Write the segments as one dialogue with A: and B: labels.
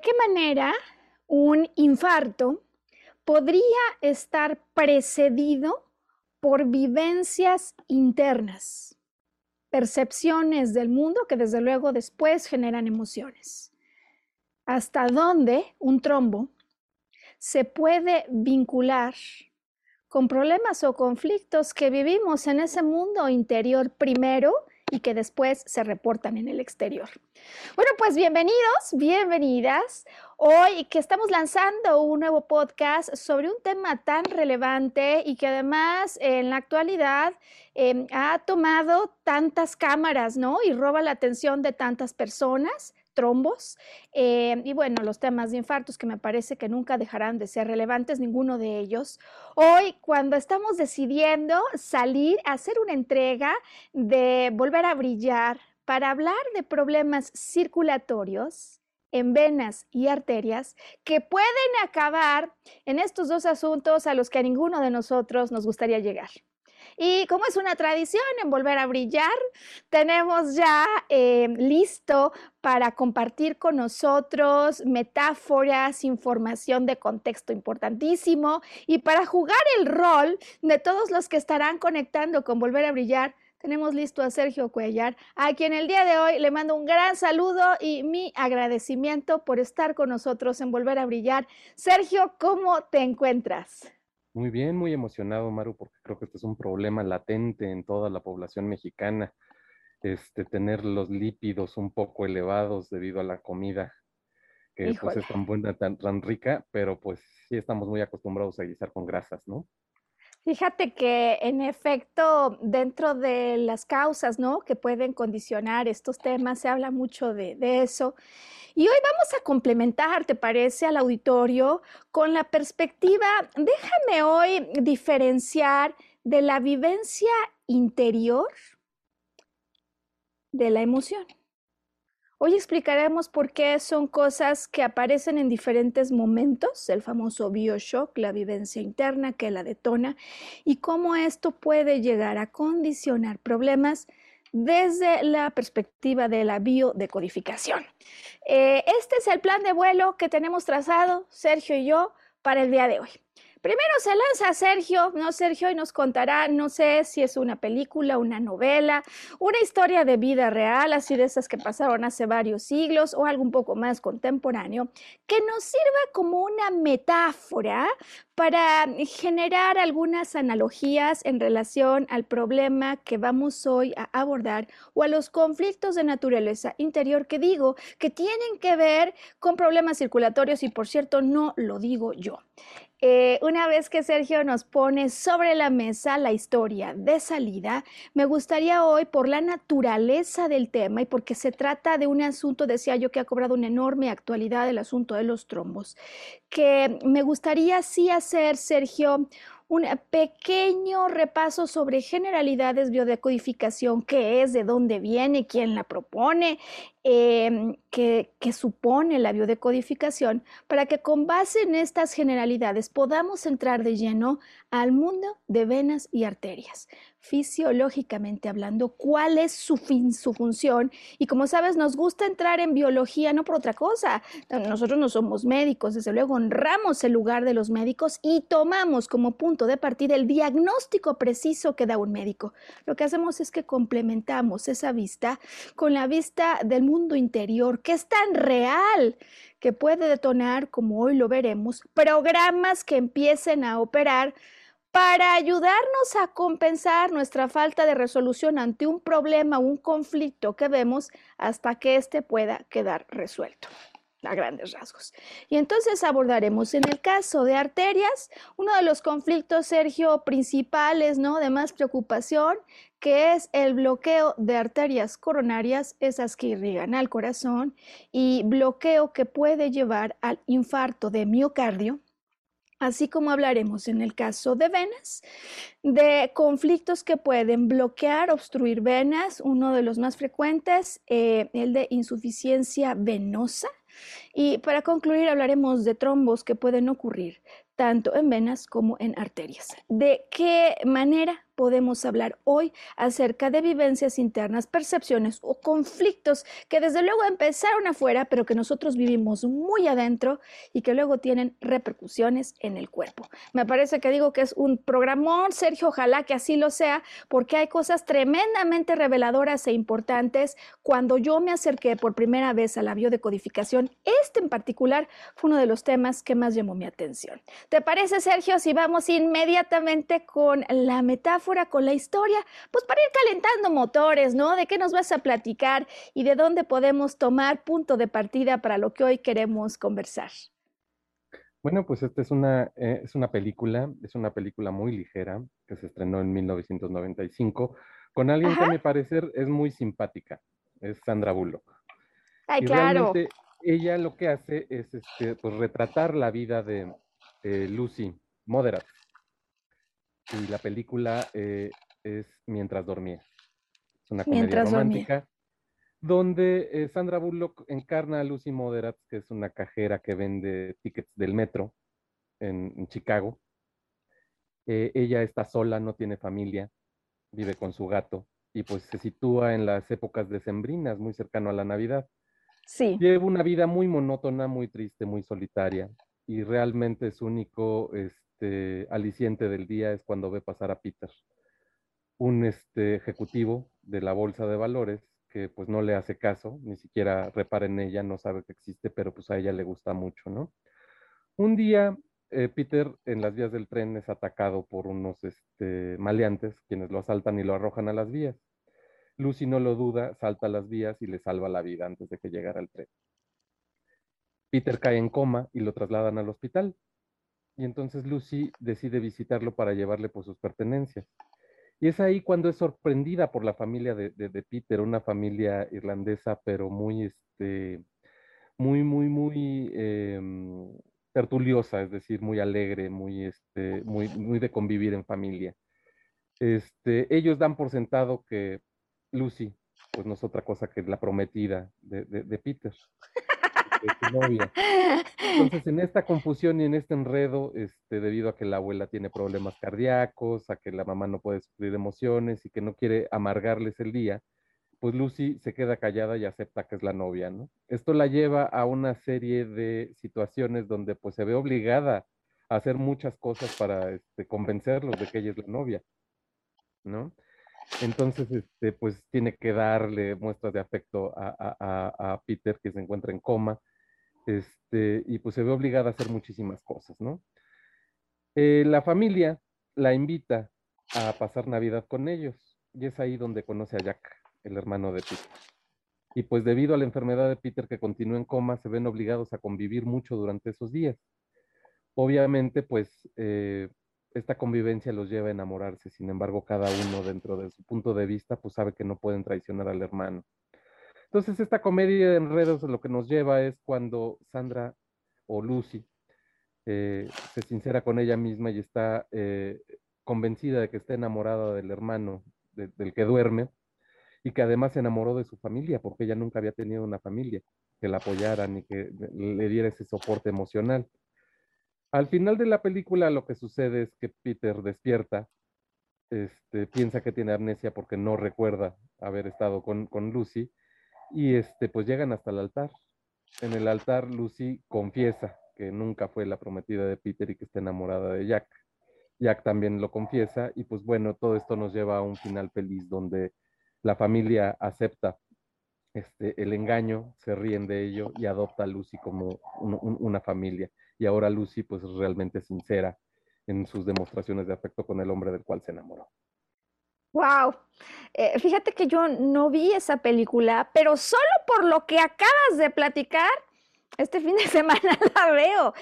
A: ¿De qué manera un infarto podría estar precedido por vivencias internas, percepciones del mundo que desde luego después generan emociones? ¿Hasta dónde un trombo se puede vincular con problemas o conflictos que vivimos en ese mundo interior primero y que después se reportan en el exterior. Bueno, pues bienvenidos, bienvenidas. Hoy que estamos lanzando un nuevo podcast sobre un tema tan relevante y que además en la actualidad em, ha tomado tantas cámaras, ¿no? Y roba la atención de tantas personas trombos eh, y bueno, los temas de infartos que me parece que nunca dejarán de ser relevantes, ninguno de ellos. Hoy, cuando estamos decidiendo salir a hacer una entrega de volver a brillar para hablar de problemas circulatorios, en venas y arterias que pueden acabar en estos dos asuntos a los que a ninguno de nosotros nos gustaría llegar. Y como es una tradición en volver a brillar, tenemos ya eh, listo para compartir con nosotros metáforas, información de contexto importantísimo y para jugar el rol de todos los que estarán conectando con Volver a Brillar. Tenemos listo a Sergio Cuellar, a quien el día de hoy le mando un gran saludo y mi agradecimiento por estar con nosotros en Volver a Brillar. Sergio, ¿cómo te encuentras?
B: Muy bien, muy emocionado, Maru, porque creo que este es un problema latente en toda la población mexicana, este, tener los lípidos un poco elevados debido a la comida, que pues es tan buena, tan, tan rica, pero pues sí estamos muy acostumbrados a guisar con grasas, ¿no?
A: Fíjate que en efecto, dentro de las causas, ¿no? Que pueden condicionar estos temas, se habla mucho de, de eso. Y hoy vamos a complementar, ¿te parece, al auditorio con la perspectiva, déjame hoy diferenciar de la vivencia interior de la emoción. Hoy explicaremos por qué son cosas que aparecen en diferentes momentos, el famoso bioshock, la vivencia interna que la detona, y cómo esto puede llegar a condicionar problemas desde la perspectiva de la biodecodificación. Eh, este es el plan de vuelo que tenemos trazado, Sergio y yo, para el día de hoy. Primero se lanza Sergio, ¿no? Sergio y nos contará, no sé si es una película, una novela, una historia de vida real, así de esas que pasaron hace varios siglos o algo un poco más contemporáneo, que nos sirva como una metáfora para generar algunas analogías en relación al problema que vamos hoy a abordar o a los conflictos de naturaleza interior que digo que tienen que ver con problemas circulatorios y por cierto no lo digo yo. Eh, una vez que Sergio nos pone sobre la mesa la historia de salida, me gustaría hoy, por la naturaleza del tema y porque se trata de un asunto, decía yo, que ha cobrado una enorme actualidad, el asunto de los trombos, que me gustaría sí hacer, Sergio, un pequeño repaso sobre generalidades biodecodificación, qué es, de dónde viene, quién la propone, em, que, que, supone la biodecodificación para que con base en estas generalidades podamos entrar de lleno al mundo de venas y arterias fisiológicamente hablando, cuál es su, fin, su función. Y como sabes, nos gusta entrar en biología no por otra cosa. Nosotros no somos médicos, desde luego honramos el lugar de los médicos y tomamos como punto de partida el diagnóstico preciso que da un médico. Lo que hacemos es que complementamos esa vista con la vista del mundo interior, que es tan real que puede detonar, como hoy lo veremos, programas que empiecen a operar para ayudarnos a compensar nuestra falta de resolución ante un problema o un conflicto que vemos hasta que éste pueda quedar resuelto a grandes rasgos. Y entonces abordaremos en el caso de arterias, uno de los conflictos, Sergio, principales, ¿no? De más preocupación, que es el bloqueo de arterias coronarias, esas que irrigan al corazón, y bloqueo que puede llevar al infarto de miocardio, así como hablaremos en el caso de venas, de conflictos que pueden bloquear, obstruir venas, uno de los más frecuentes, eh, el de insuficiencia venosa. Y para concluir hablaremos de trombos que pueden ocurrir tanto en venas como en arterias. ¿De qué manera podemos hablar hoy acerca de vivencias internas, percepciones o conflictos que desde luego empezaron afuera, pero que nosotros vivimos muy adentro y que luego tienen repercusiones en el cuerpo. Me parece que digo que es un programón, Sergio, ojalá que así lo sea, porque hay cosas tremendamente reveladoras e importantes. Cuando yo me acerqué por primera vez a la biodecodificación, este en particular fue uno de los temas que más llamó mi atención. ¿Te parece, Sergio, si vamos inmediatamente con la metáfora? Con la historia, pues para ir calentando motores, ¿no? ¿De qué nos vas a platicar y de dónde podemos tomar punto de partida para lo que hoy queremos conversar?
B: Bueno, pues esta es una, eh, es una película, es una película muy ligera que se estrenó en 1995 con alguien que a mi parecer es muy simpática, es Sandra Bullock.
A: Ay, claro.
B: Ella lo que hace es este, pues, retratar la vida de Lucy Moderate, y la película eh, es Mientras dormía. Es una comedia romántica donde eh, Sandra Bullock encarna a Lucy Moderat, que es una cajera que vende tickets del metro en, Chicago. Eh, ella está sola, no tiene familia, vive con su gato y pues se sitúa en las épocas decembrinas, muy cercano a la Navidad.
A: Sí.
B: Lleva una vida muy monótona, muy triste, muy solitaria y realmente su único este, aliciente del día es cuando ve pasar a Peter, un este, ejecutivo de la bolsa de valores que pues no le hace caso, ni siquiera repara en ella, no sabe que existe, pero pues a ella le gusta mucho, ¿no? Un día eh, Peter en las vías del tren es atacado por unos este, maleantes, quienes lo asaltan y lo arrojan a las vías. Lucy no lo duda, salta a las vías y le salva la vida antes de que llegara el tren. Peter cae en coma y lo trasladan al hospital y entonces Lucy decide visitarlo para llevarle por sus pertenencias. Y es ahí cuando es sorprendida por la familia de, Peter, una familia irlandesa, pero muy, este, muy, muy, muy em, tertuliosa, es decir, muy alegre, muy, este, muy, muy de convivir en familia. Este, ellos dan por sentado que Lucy, pues no es otra cosa que la prometida de, de Peter. Entonces, en esta confusión y en este enredo, este, debido a que la abuela tiene problemas cardíacos, a que la mamá no puede sufrir emociones y que no quiere amargarles el día, pues Lucy se queda callada y acepta que es la novia, ¿no? Esto la lleva a una serie de situaciones donde pues se ve obligada a hacer muchas cosas para este, convencerlos de que ella es la novia, ¿no? Entonces, este, pues tiene que darle muestras de afecto a, Peter, que se encuentra en coma, este, y pues se ve obligada a hacer muchísimas cosas, ¿no? Eh, la familia la invita a pasar Navidad con ellos, y es ahí donde conoce a Jack, el hermano de Peter. Y pues debido a la enfermedad de Peter que continúa en coma, se ven obligados a convivir mucho durante esos días. Obviamente, pues eh, esta convivencia los lleva a enamorarse, sin embargo, cada uno dentro de su punto de vista, pues sabe que no pueden traicionar al hermano. Entonces, esta comedia de enredos lo que nos lleva es cuando Sandra o Lucy eh, se sincera con ella misma y está eh, convencida de que está enamorada del hermano del que duerme, y que además se enamoró de su familia porque ella nunca había tenido una familia que la apoyaran y que le diera ese soporte emocional. Al final de la película lo que sucede es que Peter despierta, este, piensa que tiene amnesia porque no recuerda haber estado con, con Lucy y este, pues llegan hasta el altar. En el altar Lucy confiesa que nunca fue la prometida de Peter y que está enamorada de Jack. Jack también lo confiesa y pues bueno, todo esto nos lleva a un final feliz donde la familia acepta este, el engaño, se ríen de ello y adopta a Lucy como una familia. Y ahora Lucy pues es realmente sincera en sus demostraciones de afecto con el hombre del cual se enamoró.
A: Wow. Eh, fíjate que yo no vi esa película, pero solo por lo que acabas de platicar, este fin de semana la veo.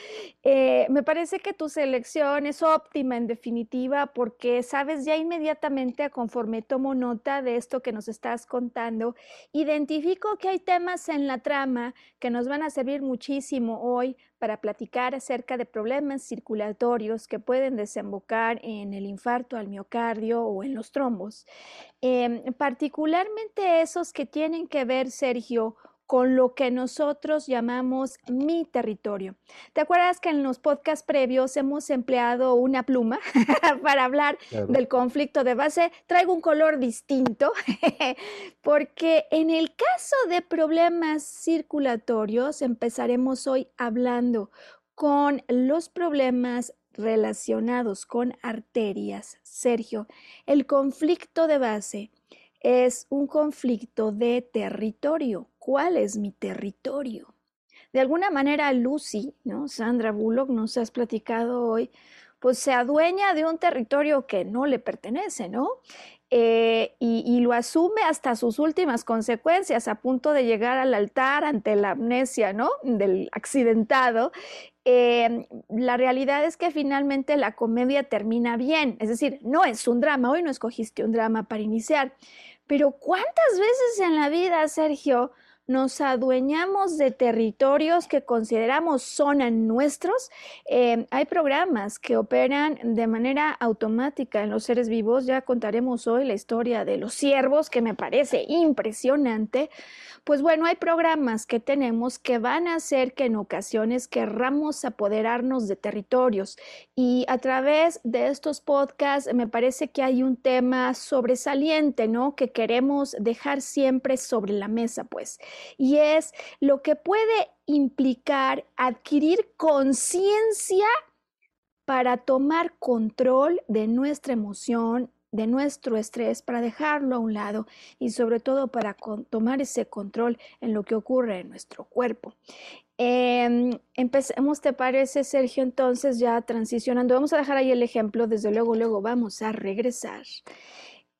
A: Eh, me parece que tu selección es óptima en definitiva porque sabes ya inmediatamente conforme tomo nota de esto que nos estás contando, identifico que hay temas en la trama que nos van a servir muchísimo hoy para platicar acerca de problemas circulatorios que pueden desembocar en el infarto al miocardio o en los trombos. Em, particularmente esos que tienen que ver, Sergio, con lo que nosotros llamamos mi territorio. ¿Te acuerdas que en los podcasts previos hemos empleado una pluma para hablar del conflicto de base? Traigo un color distinto porque en el caso de problemas circulatorios empezaremos hoy hablando con los problemas relacionados con arterias. Sergio, el conflicto de base es un conflicto de territorio. ¿Cuál es mi territorio? De alguna manera, Lucy, ¿no? Sandra Bullock, nos has platicado hoy, pues se adueña de un territorio que no le pertenece, ¿no? Eh, y, lo asume hasta sus últimas consecuencias, a punto de llegar al altar ante la amnesia, ¿no? Del accidentado. Em, la realidad es que finalmente la comedia termina bien, es decir, no es un drama, hoy no escogiste un drama para iniciar, pero ¿cuántas veces en la vida, Sergio, nos adueñamos de territorios que consideramos zona nuestros. Eh, hay programas que operan de manera automática en los seres vivos. Ya contaremos hoy la historia de los ciervos, que me parece impresionante. Pues bueno, hay programas que tenemos que van a hacer que en ocasiones querramos apoderarnos de territorios. Y a través de estos podcasts me parece que hay un tema sobresaliente, ¿no? Que queremos dejar siempre sobre la mesa, pues y es lo que puede implicar adquirir conciencia para tomar control de nuestra emoción, de nuestro estrés, para dejarlo a un lado y sobre todo para tomar ese control en lo que ocurre en nuestro cuerpo. Em, empecemos, ¿te parece, Sergio? Entonces, ya transicionando, vamos a dejar ahí el ejemplo, desde luego, luego vamos a regresar.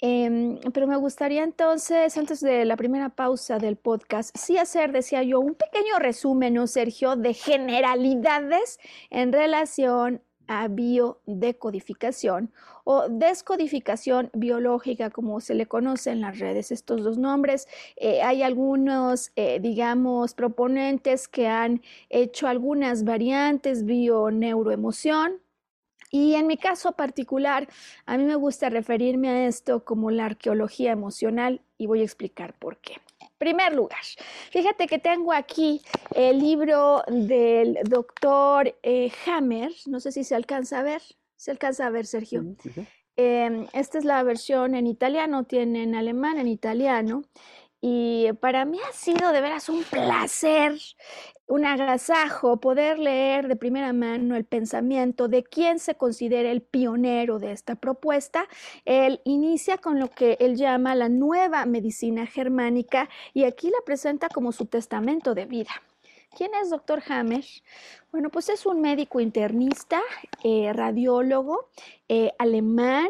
A: Em, pero me gustaría entonces, antes de la primera pausa del podcast, sí hacer, decía yo, un pequeño resumen, ¿no, Sergio, de generalidades en relación a biodecodificación o descodificación biológica, como se le conoce en las redes. Estos dos nombres, eh, hay algunos, eh, digamos, proponentes que han hecho algunas variantes, bioneuroemoción, y en mi caso particular, a mí me gusta referirme a esto como la arqueología emocional y voy a explicar por qué. Primer lugar, fíjate que tengo aquí el libro del doctor eh, Hammer, no sé si se alcanza a ver, se alcanza a ver, Sergio. Em, esta es la versión en italiano, tiene en alemán, en italiano. Y para mí ha sido de veras un placer un agasajo poder leer de primera mano el pensamiento de quien se considera el pionero de esta propuesta. Él inicia con lo que él llama la nueva medicina germánica y aquí la presenta como su testamento de vida. ¿Quién es doctor Hammer? Bueno, pues es un médico internista, eh, radiólogo, eh, alemán,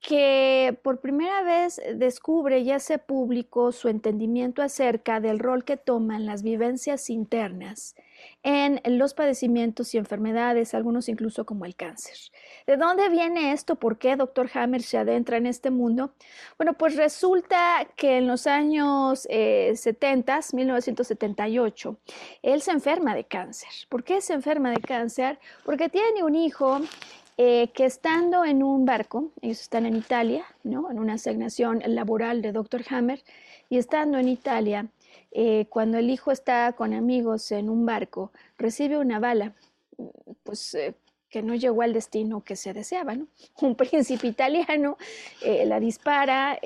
A: que por primera vez descubre y hace público su entendimiento acerca del rol que toman las vivencias internas en los padecimientos y enfermedades, algunos incluso como el cáncer. ¿De dónde viene esto? ¿Por qué Dr. Hammer se adentra en este mundo? Bueno, pues resulta que en los años 70, eh, 1978, él se enferma de cáncer. ¿Por qué se enferma de cáncer? Porque tiene un hijo eh, que estando en un barco, ellos están en Italia, ¿no? En una asignación laboral de Dr. Hammer, y estando en Italia, eh, cuando el hijo está con amigos en un barco, recibe una bala, pues eh, que no llegó al destino que se deseaba. Un príncipe italiano la dispara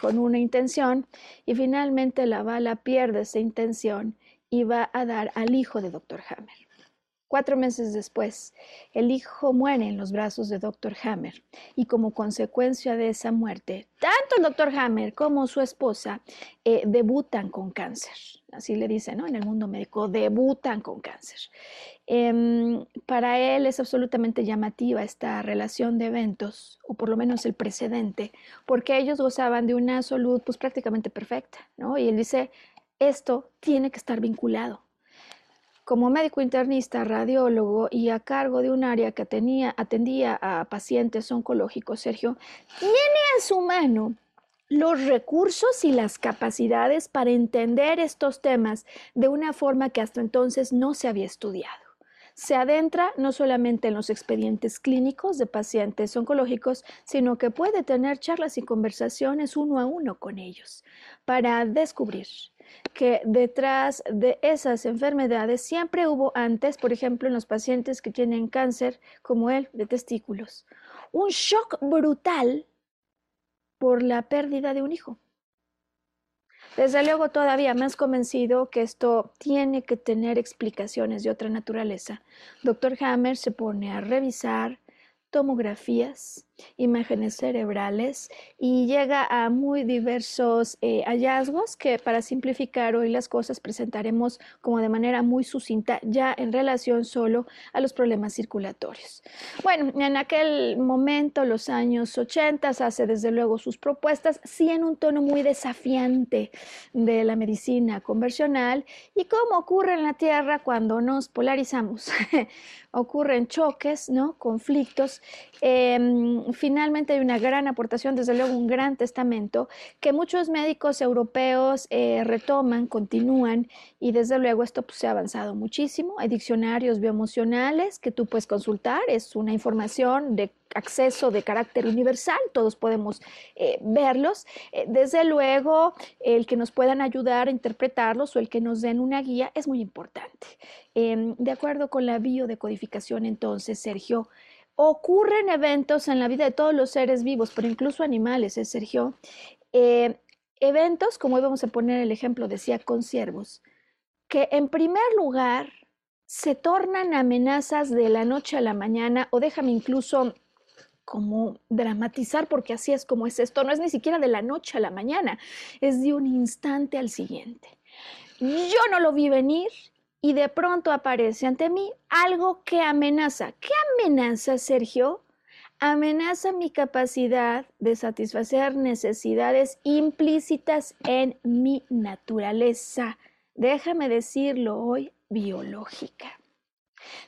A: con una intención y finalmente la bala pierde esa intención y va a dar al hijo de Dr. Hammer. Cuatro meses después, el hijo muere en los brazos de Dr. Hammer y como consecuencia de esa muerte, tanto el Dr. Hammer como su esposa eh, debutan con cáncer. Así le dicen, ¿no? En el mundo médico, debutan con cáncer. Em, para él es absolutamente llamativa esta relación de eventos, o por lo menos el precedente, porque ellos gozaban de una salud pues prácticamente perfecta, ¿no? Y él dice, esto tiene que estar vinculado como médico internista, radiólogo y a cargo de un área que atendía a pacientes oncológicos, Sergio, tiene a su mano los recursos y las capacidades para entender estos temas de una forma que hasta entonces no se había estudiado. Se adentra no solamente en los expedientes clínicos de pacientes oncológicos, sino que puede tener charlas y conversaciones uno a uno con ellos para descubrir que detrás de esas enfermedades siempre hubo antes, por ejemplo, en los pacientes que tienen cáncer, como él, de testículos, un shock brutal por la pérdida de un hijo. Desde luego, todavía más convencido que esto tiene que tener explicaciones de otra naturaleza, Dr. Hammer se pone a revisar tomografías, imágenes cerebrales y llega a muy diversos eh, hallazgos que para simplificar hoy las cosas presentaremos como de manera muy sucinta ya en relación solo a los problemas circulatorios. Bueno, en aquel momento, los años 80, hace desde luego sus propuestas, sí en un tono muy desafiante de la medicina conversional y como ocurre en la Tierra cuando nos polarizamos, ocurren choques, ¿no? conflictos. Em, finalmente hay una gran aportación, desde luego un gran testamento, que muchos médicos europeos eh, retoman, continúan, y desde luego esto pues, se ha avanzado muchísimo. Hay diccionarios bioemocionales que tú puedes consultar, es una información de acceso de carácter universal, todos podemos eh, verlos. Eh, desde luego, el que nos puedan ayudar a interpretarlos o el que nos den una guía es muy importante. Em, de acuerdo con la biodecodificación, entonces, Sergio, ocurren eventos en la vida de todos los seres vivos, pero incluso animales, ¿eh, Sergio? Eh, eventos, como íbamos a poner el ejemplo, decía, con ciervos, que en primer lugar se tornan amenazas de la noche a la mañana, o déjame incluso como dramatizar, porque así es como es esto, no es ni siquiera de la noche a la mañana, es de un instante al siguiente. Yo no lo vi venir y de pronto aparece ante mí algo que amenaza. ¿Qué amenaza, Sergio? Amenaza mi capacidad de satisfacer necesidades implícitas en mi naturaleza. Déjame decirlo hoy, biológica.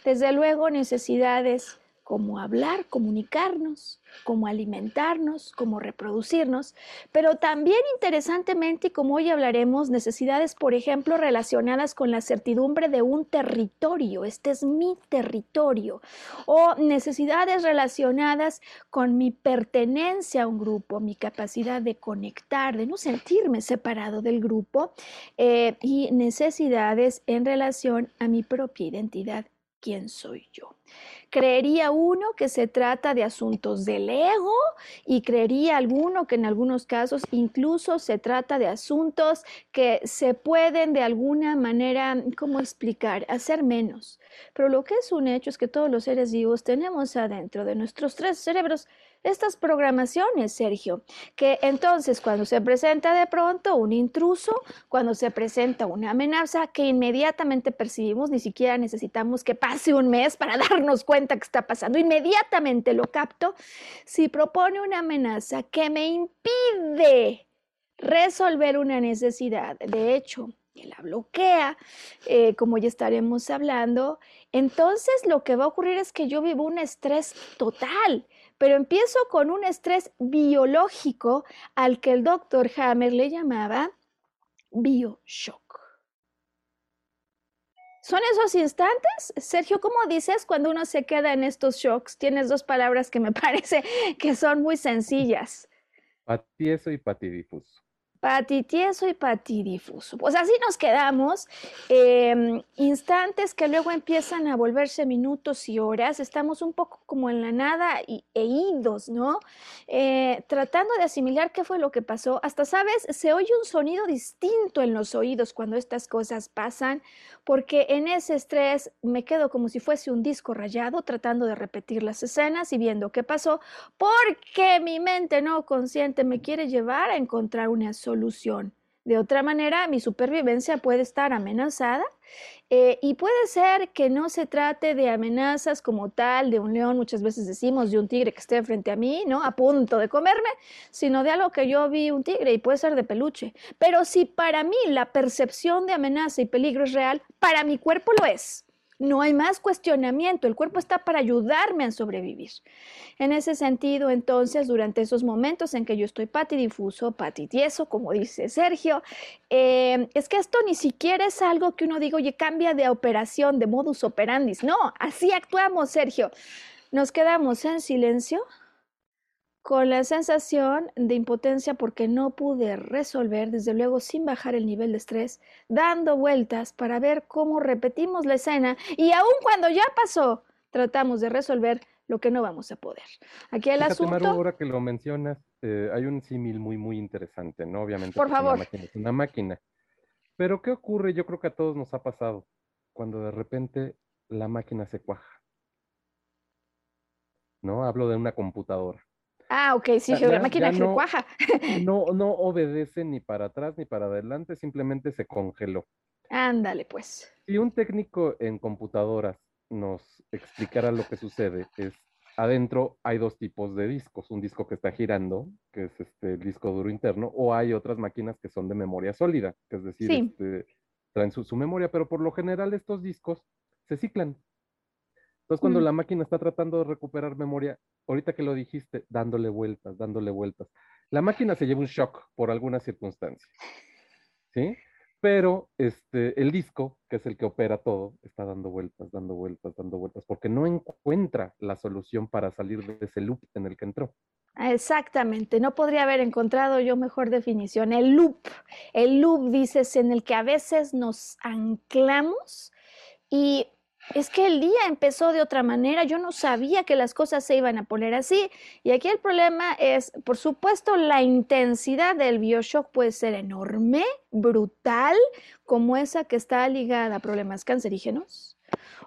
A: Desde luego, necesidades como hablar, comunicarnos, como alimentarnos, como reproducirnos, pero también interesantemente, y como hoy hablaremos, necesidades, por ejemplo, relacionadas con la certidumbre de un territorio, este es mi territorio, o necesidades relacionadas con mi pertenencia a un grupo, mi capacidad de conectar, de no sentirme separado del grupo, eh, y necesidades en relación a mi propia identidad, quién soy yo. Creería uno que se trata de asuntos del ego y creería alguno que en algunos casos incluso se trata de asuntos que se pueden de alguna manera, ¿cómo explicar?, hacer menos. Pero lo que es un hecho es que todos los seres vivos tenemos adentro de nuestros tres cerebros estas programaciones, Sergio, que entonces cuando se presenta de pronto un intruso, cuando se presenta una amenaza que inmediatamente percibimos, ni siquiera necesitamos que pase un mes para darnos cuenta que está pasando, inmediatamente lo capto, si propone una amenaza que me impide resolver una necesidad, de hecho, que la bloquea, eh, como ya estaremos hablando, entonces lo que va a ocurrir es que yo vivo un estrés total pero empiezo con un estrés biológico al que el doctor Hammer le llamaba bioshock. son esos instantes, Sergio, ¿cómo dices cuando uno se queda en estos shocks? Tienes dos palabras que me parece que son muy sencillas.
B: Patieso y patidifuso
A: patitieso y patidifuso. Pues así nos quedamos. Em, instantes que luego empiezan a volverse minutos y horas. Estamos un poco como en la nada y, e idos, ¿no? Eh, tratando de asimilar qué fue lo que pasó. Hasta, ¿sabes? Se oye un sonido distinto en los oídos cuando estas cosas pasan, porque en ese estrés me quedo como si fuese un disco rayado tratando de repetir las escenas y viendo qué pasó, porque mi mente no consciente me quiere llevar a encontrar una solución De otra manera, mi supervivencia puede estar amenazada eh, y puede ser que no se trate de amenazas como tal, de un león, muchas veces decimos, de un tigre que esté frente a mí, ¿no? A punto de comerme, sino de algo que yo vi un tigre y puede ser de peluche. Pero si para mí la percepción de amenaza y peligro es real, para mi cuerpo lo es. No hay más cuestionamiento, el cuerpo está para ayudarme a sobrevivir. En ese sentido, entonces, durante esos momentos en que yo estoy patidifuso, patitieso, como dice Sergio, eh, es que esto ni siquiera es algo que uno diga, oye, cambia de operación, de modus operandi. No, así actuamos, Sergio. Nos quedamos en silencio, con la sensación de impotencia porque no pude resolver, desde luego sin bajar el nivel de estrés, dando vueltas para ver cómo repetimos la escena y aun cuando ya pasó, tratamos de resolver lo que no vamos a poder. Aquí el asunto...
B: ahora que lo mencionas, eh, hay un símil muy, muy interesante, ¿no? Obviamente.
A: Por favor.
B: Una máquina es una máquina. Pero ¿qué ocurre? Yo creo que a todos nos ha pasado cuando de repente la máquina se cuaja. ¿No? Hablo de una computadora
A: Ah, ok, sí, la, máquina no, cuaja.
B: no, no obedece ni para atrás ni para adelante, simplemente se congeló.
A: Ándale, pues.
B: Si un técnico en computadoras nos explicara lo que sucede, es adentro hay dos tipos de discos, un disco que está girando, que es este el disco duro interno, o hay otras máquinas que son de memoria sólida, que es decir, este, traen su, memoria, pero por lo general estos discos se ciclan. Entonces, cuando la máquina está tratando de recuperar memoria, ahorita que lo dijiste, dándole vueltas, dándole vueltas, la máquina se lleva un shock por alguna circunstancia. ¿Sí? Pero este, el disco, que es el que opera todo, está dando vueltas, dando vueltas, dando vueltas, porque no encuentra la solución para salir de ese loop en el que entró.
A: Exactamente, no podría haber encontrado yo mejor definición. El loop, el loop dices en el que a veces nos anclamos y es que el día empezó de otra manera, yo no sabía que las cosas se iban a poner así. Y aquí el problema es, por supuesto, la intensidad del bioshock puede ser enorme, brutal, como esa que está ligada a problemas cancerígenos.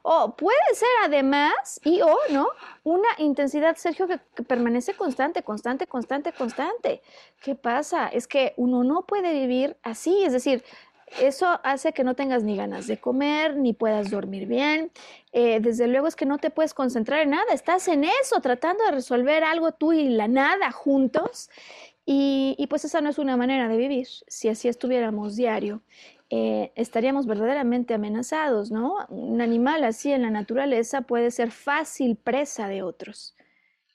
A: O puede ser además, y o, ¿no? Una intensidad, Sergio, que, que, permanece constante, constante, constante, constante. ¿Qué pasa? Es que uno no puede vivir así, es decir, eso hace que no tengas ni ganas de comer, ni puedas dormir bien. Eh, desde luego es que no te puedes concentrar en nada. Estás en eso, tratando de resolver algo tú y la nada juntos. Y, pues esa no es una manera de vivir. Si así estuviéramos diario, eh, estaríamos verdaderamente amenazados, ¿no? Un animal así en la naturaleza puede ser fácil presa de otros.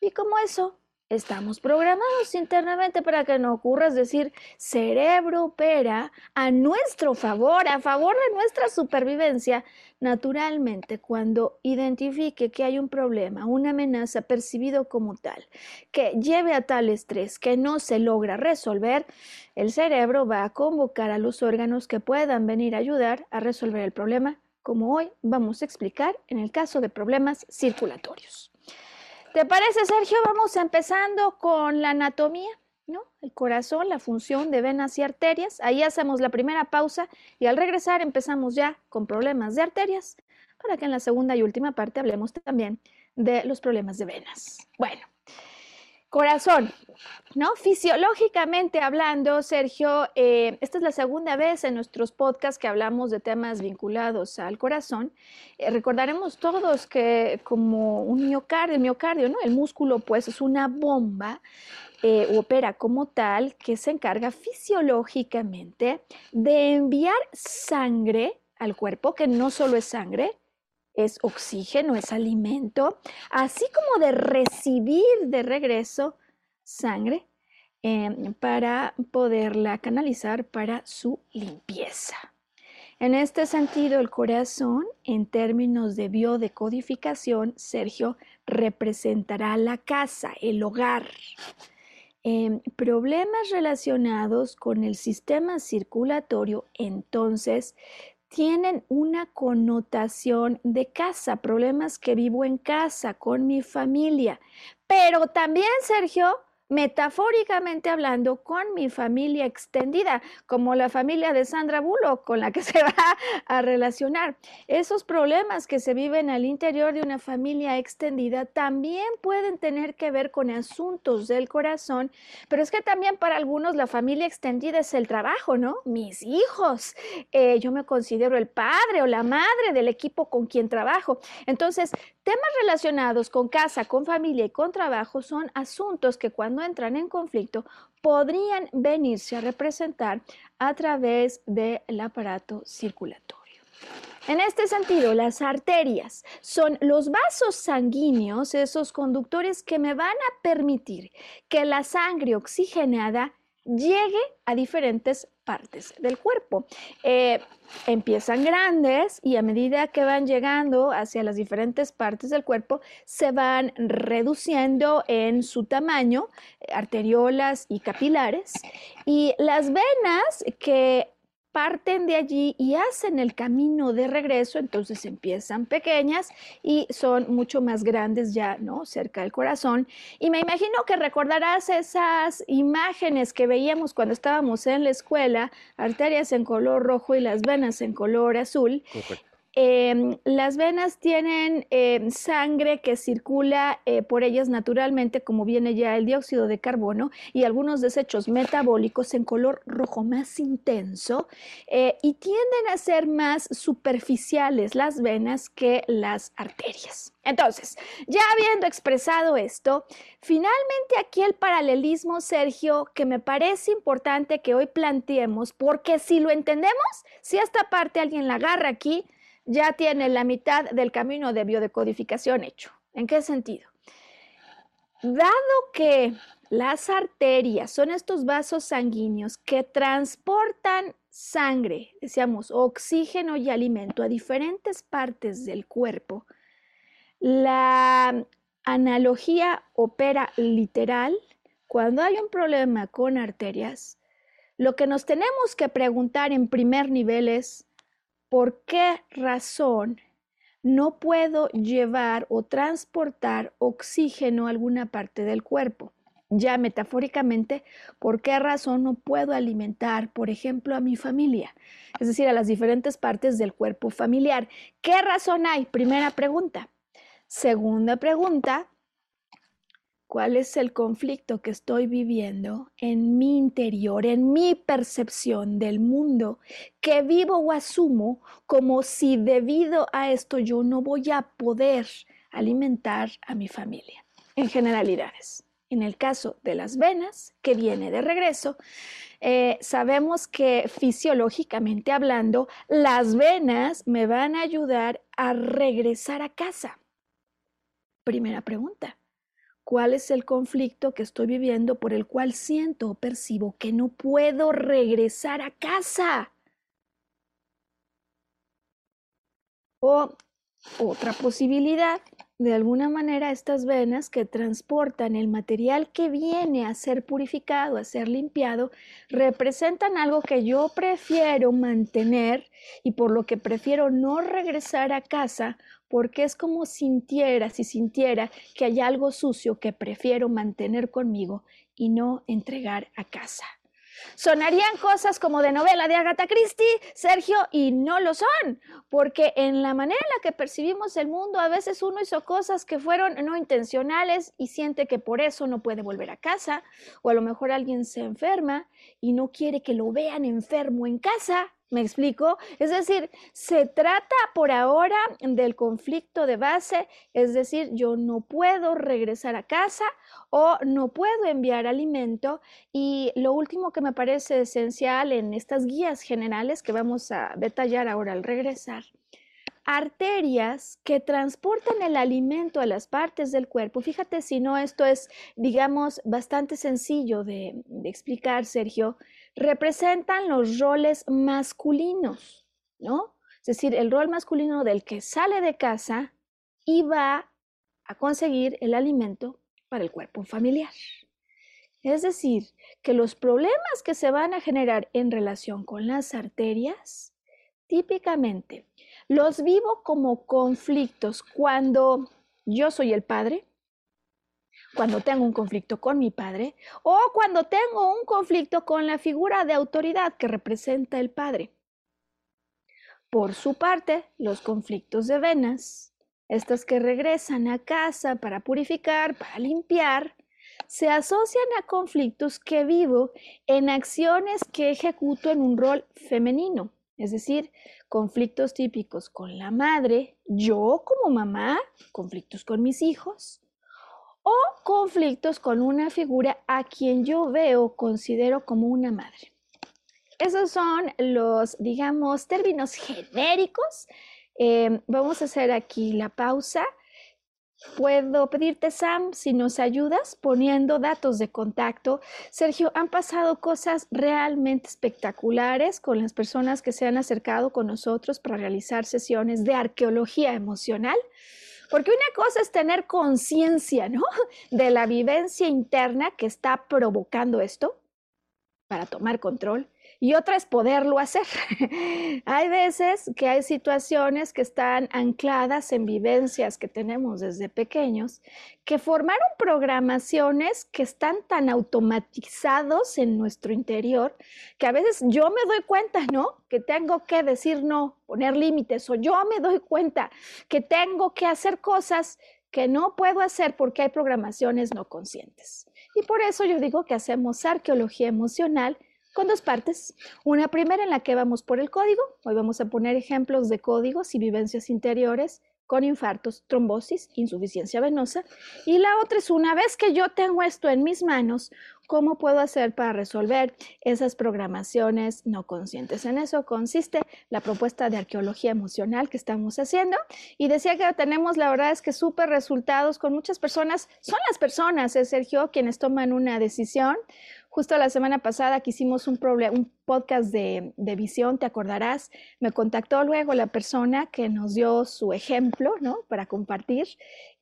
A: Y como eso, Estamos programados internamente para que no ocurra, es decir, cerebro opera a nuestro favor, a favor de nuestra supervivencia, naturalmente cuando identifique que hay un problema, una amenaza percibido como tal, que lleve a tal estrés que no se logra resolver, el cerebro va a convocar a los órganos que puedan venir a ayudar a resolver el problema, como hoy vamos a explicar en el caso de problemas circulatorios. ¿Te parece, Sergio? Vamos empezando con la anatomía, ¿no? El corazón, la función de venas y arterias. Ahí hacemos la primera pausa y al regresar empezamos ya con problemas de arterias para que en la segunda y última parte hablemos también de los problemas de venas. Bueno, Corazón, ¿no? Fisiológicamente hablando, Sergio, eh, esta es la segunda vez en nuestros podcasts que hablamos de temas vinculados al corazón. Eh, recordaremos todos que como un miocardio, miocardio, ¿no? El músculo, pues, es una bomba, eh, opera como tal, que se encarga fisiológicamente de enviar sangre al cuerpo, que no solo es sangre, es oxígeno, es alimento, así como de recibir de regreso sangre em, para poderla canalizar para su limpieza. En este sentido, el corazón, en términos de biodecodificación, Sergio, representará la casa, el hogar. Em, problemas relacionados con el sistema circulatorio, entonces, tienen una connotación de casa, problemas que vivo en casa, con mi familia. Pero también, Sergio, metafóricamente hablando, con mi familia extendida, como la familia de Sandra Bullock, con la que se va a relacionar. Esos problemas que se viven al interior de una familia extendida también pueden tener que ver con asuntos del corazón, pero es que también para algunos la familia extendida es el trabajo, ¿no? Mis hijos. Eh, yo me considero el padre o la madre del equipo con quien trabajo. Entonces, temas relacionados con casa, con familia y con trabajo son asuntos que cuando entran en conflicto podrían venirse a representar a través del aparato circulatorio. En este sentido, las arterias son los vasos sanguíneos, esos conductores que me van a permitir que la sangre oxigenada llegue a diferentes partes del cuerpo. Eh, empiezan grandes y a medida que van llegando hacia las diferentes partes del cuerpo, se van reduciendo en su tamaño, arteriolas y capilares. Y las venas que parten de allí y hacen el camino de regreso, entonces empiezan pequeñas y son mucho más grandes ya, ¿no? Cerca del corazón. Y me imagino que recordarás esas imágenes que veíamos cuando estábamos en la escuela, arterias en color rojo y las venas en color azul. Em, las venas tienen em, sangre que circula eh, por ellas naturalmente, como viene ya el dióxido de carbono y algunos desechos metabólicos en color rojo más intenso eh, y tienden a ser más superficiales las venas que las arterias. Entonces, ya habiendo expresado esto, finalmente aquí el paralelismo, Sergio, que me parece importante que hoy planteemos, porque si lo entendemos, si esta parte alguien la agarra aquí, ya tiene la mitad del camino de biodecodificación hecho. ¿En qué sentido? Dado que las arterias son estos vasos sanguíneos que transportan sangre, decíamos, oxígeno y alimento a diferentes partes del cuerpo, la analogía opera literal. Cuando hay un problema con arterias, lo que nos tenemos que preguntar en primer nivel es, por qué razón no puedo llevar o transportar oxígeno a alguna parte del cuerpo. Ya metafóricamente, ¿por qué razón no puedo alimentar, por ejemplo, a mi familia? Es decir, a las diferentes partes del cuerpo familiar. ¿Qué razón hay? Primera pregunta. Segunda pregunta, cuál es el conflicto que estoy viviendo en mi interior, en mi percepción del mundo, que vivo o asumo como si debido a esto yo no voy a poder alimentar a mi familia, en generalidades. En el caso de las venas, que viene de regreso, eh, sabemos que fisiológicamente hablando, las venas me van a ayudar a regresar a casa. Primera pregunta cuál es el conflicto que estoy viviendo por el cual siento o percibo que no puedo regresar a casa. O otra posibilidad, de alguna manera estas venas que transportan el material que viene a ser purificado, a ser limpiado, representan algo que yo prefiero mantener y por lo que prefiero no regresar a casa porque es como sintiera, si sintiera que hay algo sucio que prefiero mantener conmigo y no entregar a casa. Sonarían cosas como de novela de Agatha Christie, Sergio, y no lo son, porque en la manera en la que percibimos el mundo, a veces uno hizo cosas que fueron no intencionales y siente que por eso no puede volver a casa, o a lo mejor alguien se enferma y no quiere que lo vean enfermo en casa, ¿Me explico? Es decir, se trata por ahora del conflicto de base, es decir, yo no puedo regresar a casa o no puedo enviar alimento. Y lo último que me parece esencial en estas guías generales que vamos a detallar ahora al regresar, arterias que transportan el alimento a las partes del cuerpo. Fíjate si no, esto es, digamos, bastante sencillo de, de explicar, Sergio representan los roles masculinos. ¿no? Es decir, el rol masculino del que sale de casa y va a conseguir el alimento para el cuerpo familiar. Es decir, que los problemas que se van a generar en relación con las arterias, típicamente los vivo como conflictos cuando yo soy el padre, cuando tengo un conflicto con mi padre o cuando tengo un conflicto con la figura de autoridad que representa el padre. Por su parte, los conflictos de venas, estas que regresan a casa para purificar, para limpiar, se asocian a conflictos que vivo en acciones que ejecuto en un rol femenino, es decir, conflictos típicos con la madre, yo como mamá, conflictos con mis hijos, o conflictos con una figura a quien yo veo, considero como una madre. Esos son los, digamos, términos genéricos. Em, vamos a hacer aquí la pausa. Puedo pedirte, Sam, si nos ayudas poniendo datos de contacto. Sergio, han pasado cosas realmente espectaculares con las personas que se han acercado con nosotros para realizar sesiones de arqueología emocional. Porque una cosa es tener conciencia, ¿no? De la vivencia interna que está provocando esto para tomar control y otra es poderlo hacer. hay veces que hay situaciones que están ancladas en vivencias que tenemos desde pequeños, que formaron programaciones que están tan automatizados en nuestro interior, que a veces yo me doy cuenta, ¿no? Que tengo que decir no, poner límites, o yo me doy cuenta que tengo que hacer cosas que no puedo hacer porque hay programaciones no conscientes. Y por eso yo digo que hacemos arqueología emocional con dos partes. Una primera en la que vamos por el código. Hoy vamos a poner ejemplos de códigos y vivencias interiores con infartos, trombosis, insuficiencia venosa. Y la otra es una vez que yo tengo esto en mis manos, ¿cómo puedo hacer para resolver esas programaciones no conscientes? En eso consiste la propuesta de arqueología emocional que estamos haciendo. Y decía que tenemos, la verdad es que súper resultados con muchas personas. Son las personas, ¿eh, Sergio, quienes toman una decisión Justo la semana pasada que hicimos un, podcast de, visión, te acordarás, me contactó luego la persona que nos dio su ejemplo, ¿no? Para compartir.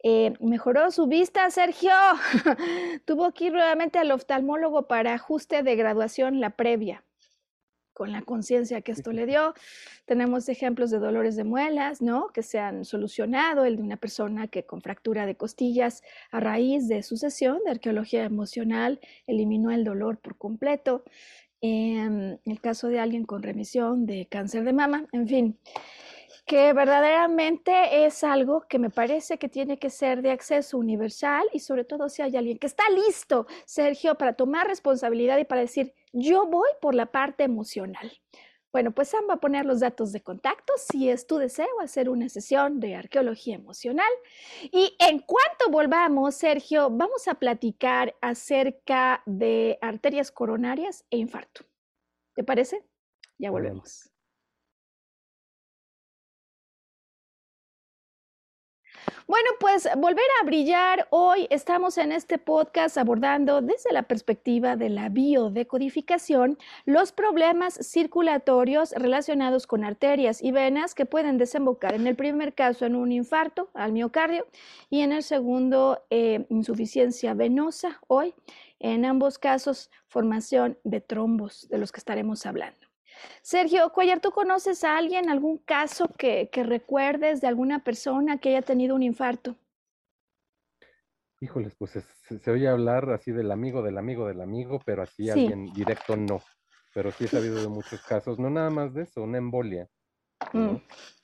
A: Eh, mejoró su vista, Sergio. Tuvo que ir nuevamente al oftalmólogo para ajuste de graduación la previa con la conciencia que esto le dio. Tenemos ejemplos de dolores de muelas, ¿no? Que se han solucionado, el de una persona que con fractura de costillas a raíz de su sesión de arqueología emocional eliminó el dolor por completo. En el caso de alguien con remisión de cáncer de mama, en fin que verdaderamente es algo que me parece que tiene que ser de acceso universal y sobre todo si hay alguien que está listo, Sergio, para tomar responsabilidad y para decir, yo voy por la parte emocional. Bueno, pues Sam va a poner los datos de contacto si es tu deseo hacer una sesión de arqueología emocional. Y en cuanto volvamos, Sergio, vamos a platicar acerca de arterias coronarias e infarto. ¿Te parece? Ya volvemos. Bueno, pues volver a brillar. Hoy estamos en este podcast abordando desde la perspectiva de la biodecodificación los problemas circulatorios relacionados con arterias y venas que pueden desembocar en el primer caso en un infarto al miocardio y en el segundo eh, insuficiencia venosa hoy. En ambos casos, formación de trombos de los que estaremos hablando. Sergio Cuellar, ¿tú conoces a alguien, algún caso que, recuerdes de alguna persona que haya tenido un infarto?
B: Híjoles, pues se, oye hablar así del amigo, del amigo, del amigo, pero así alguien directo no. Pero sí he sabido de muchos casos, no nada más de eso, una embolia, mm,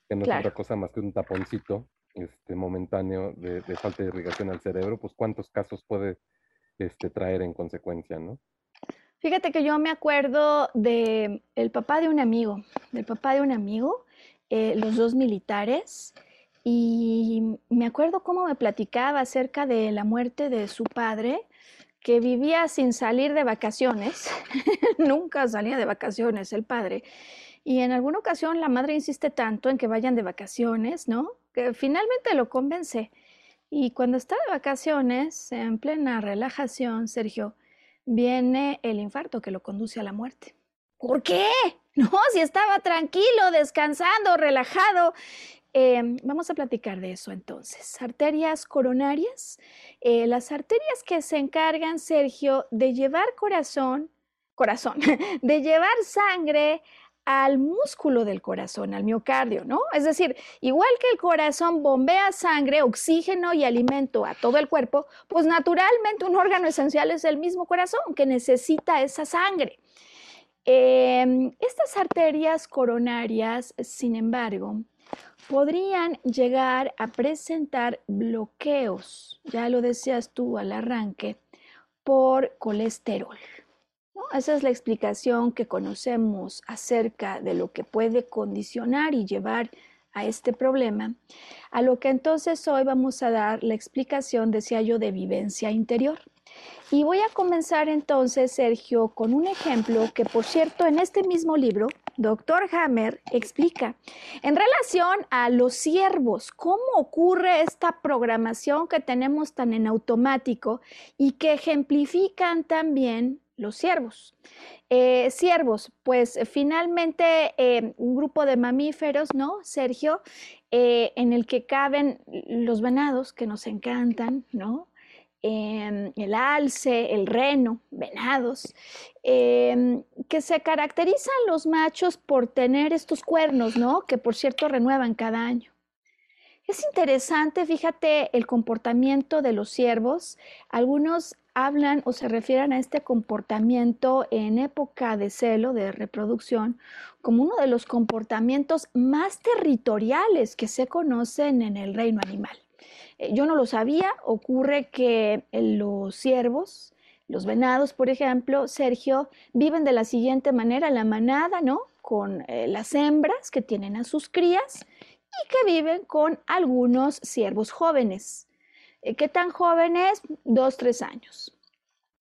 B: que no es otra cosa más que un taponcito este, momentáneo de, falta de irrigación al cerebro, pues cuántos casos puede este, traer en consecuencia, ¿no?
A: Fíjate que yo me acuerdo de el papá de un amigo, del papá de un amigo, eh, los dos militares, y me acuerdo cómo me platicaba acerca de la muerte de su padre, que vivía sin salir de vacaciones, nunca salía de vacaciones el padre, y en alguna ocasión la madre insiste tanto en que vayan de vacaciones, ¿no? Que finalmente lo convence. Y cuando está de vacaciones, en plena relajación, Sergio, viene el infarto que lo conduce a la muerte. ¿Por qué? No, si estaba tranquilo, descansando, relajado. Em, vamos a platicar de eso entonces. Arterias coronarias. Eh, las arterias que se encargan, Sergio, de llevar corazón, corazón, de llevar sangre al músculo del corazón, al miocardio, ¿no? Es decir, igual que el corazón bombea sangre, oxígeno y alimento a todo el cuerpo, pues naturalmente un órgano esencial es el mismo corazón que necesita esa sangre. Em, estas arterias coronarias, sin embargo, podrían llegar a presentar bloqueos, ya lo decías tú al arranque, por colesterol. Esa es la explicación que conocemos acerca de lo que puede condicionar y llevar a este problema, a lo que entonces hoy vamos a dar la explicación, decía yo, de vivencia interior. Y voy a comenzar entonces, Sergio, con un ejemplo que, por cierto, en este mismo libro, Doctor Hammer explica en relación a los siervos, cómo ocurre esta programación que tenemos tan en automático y que ejemplifican también los ciervos. Eh, ciervos, pues finalmente eh, un grupo de mamíferos, ¿no, Sergio? Eh, en el que caben los venados que nos encantan, ¿no? Em, el alce, el reno, venados, em, que se caracterizan los machos por tener estos cuernos, ¿no? Que por cierto renuevan cada año. Es interesante, fíjate, el comportamiento de los ciervos. Algunos hablan o se refieren a este comportamiento en época de celo, de reproducción, como uno de los comportamientos más territoriales que se conocen en el reino animal. Eh, yo no lo sabía, ocurre que los ciervos, los venados, por ejemplo, Sergio, viven de la siguiente manera, la manada, ¿no? Con eh, las hembras que tienen a sus crías y que viven con algunos ciervos jóvenes. Eh, ¿Qué tan jóvenes? Dos, tres años.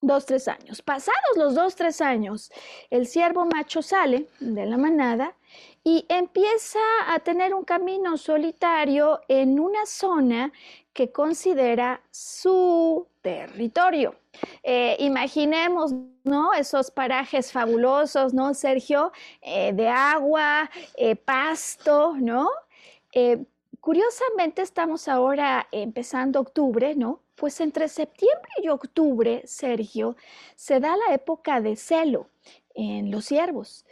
A: Dos, tres años. Pasados los dos, tres años, el ciervo macho sale de la manada y empieza a tener un camino solitario en una zona que considera su territorio. Eh, imaginemos, ¿no? Esos parajes fabulosos, ¿no, Sergio? Eh, de agua, pasto, ¿no? Curiosamente estamos ahora empezando octubre, ¿no? Pues entre septiembre y octubre, Sergio, se da la época de celo en los ciervos.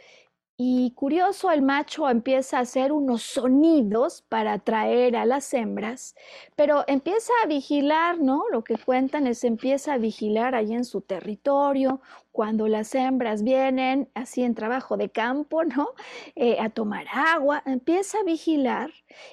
A: Y curioso, el macho empieza a hacer unos sonidos para atraer a las hembras, pero empieza a vigilar, ¿no? Lo que cuentan es empieza a vigilar ahí en su territorio, cuando las hembras vienen así en trabajo de campo, ¿no? Eh, a tomar agua, empieza a vigilar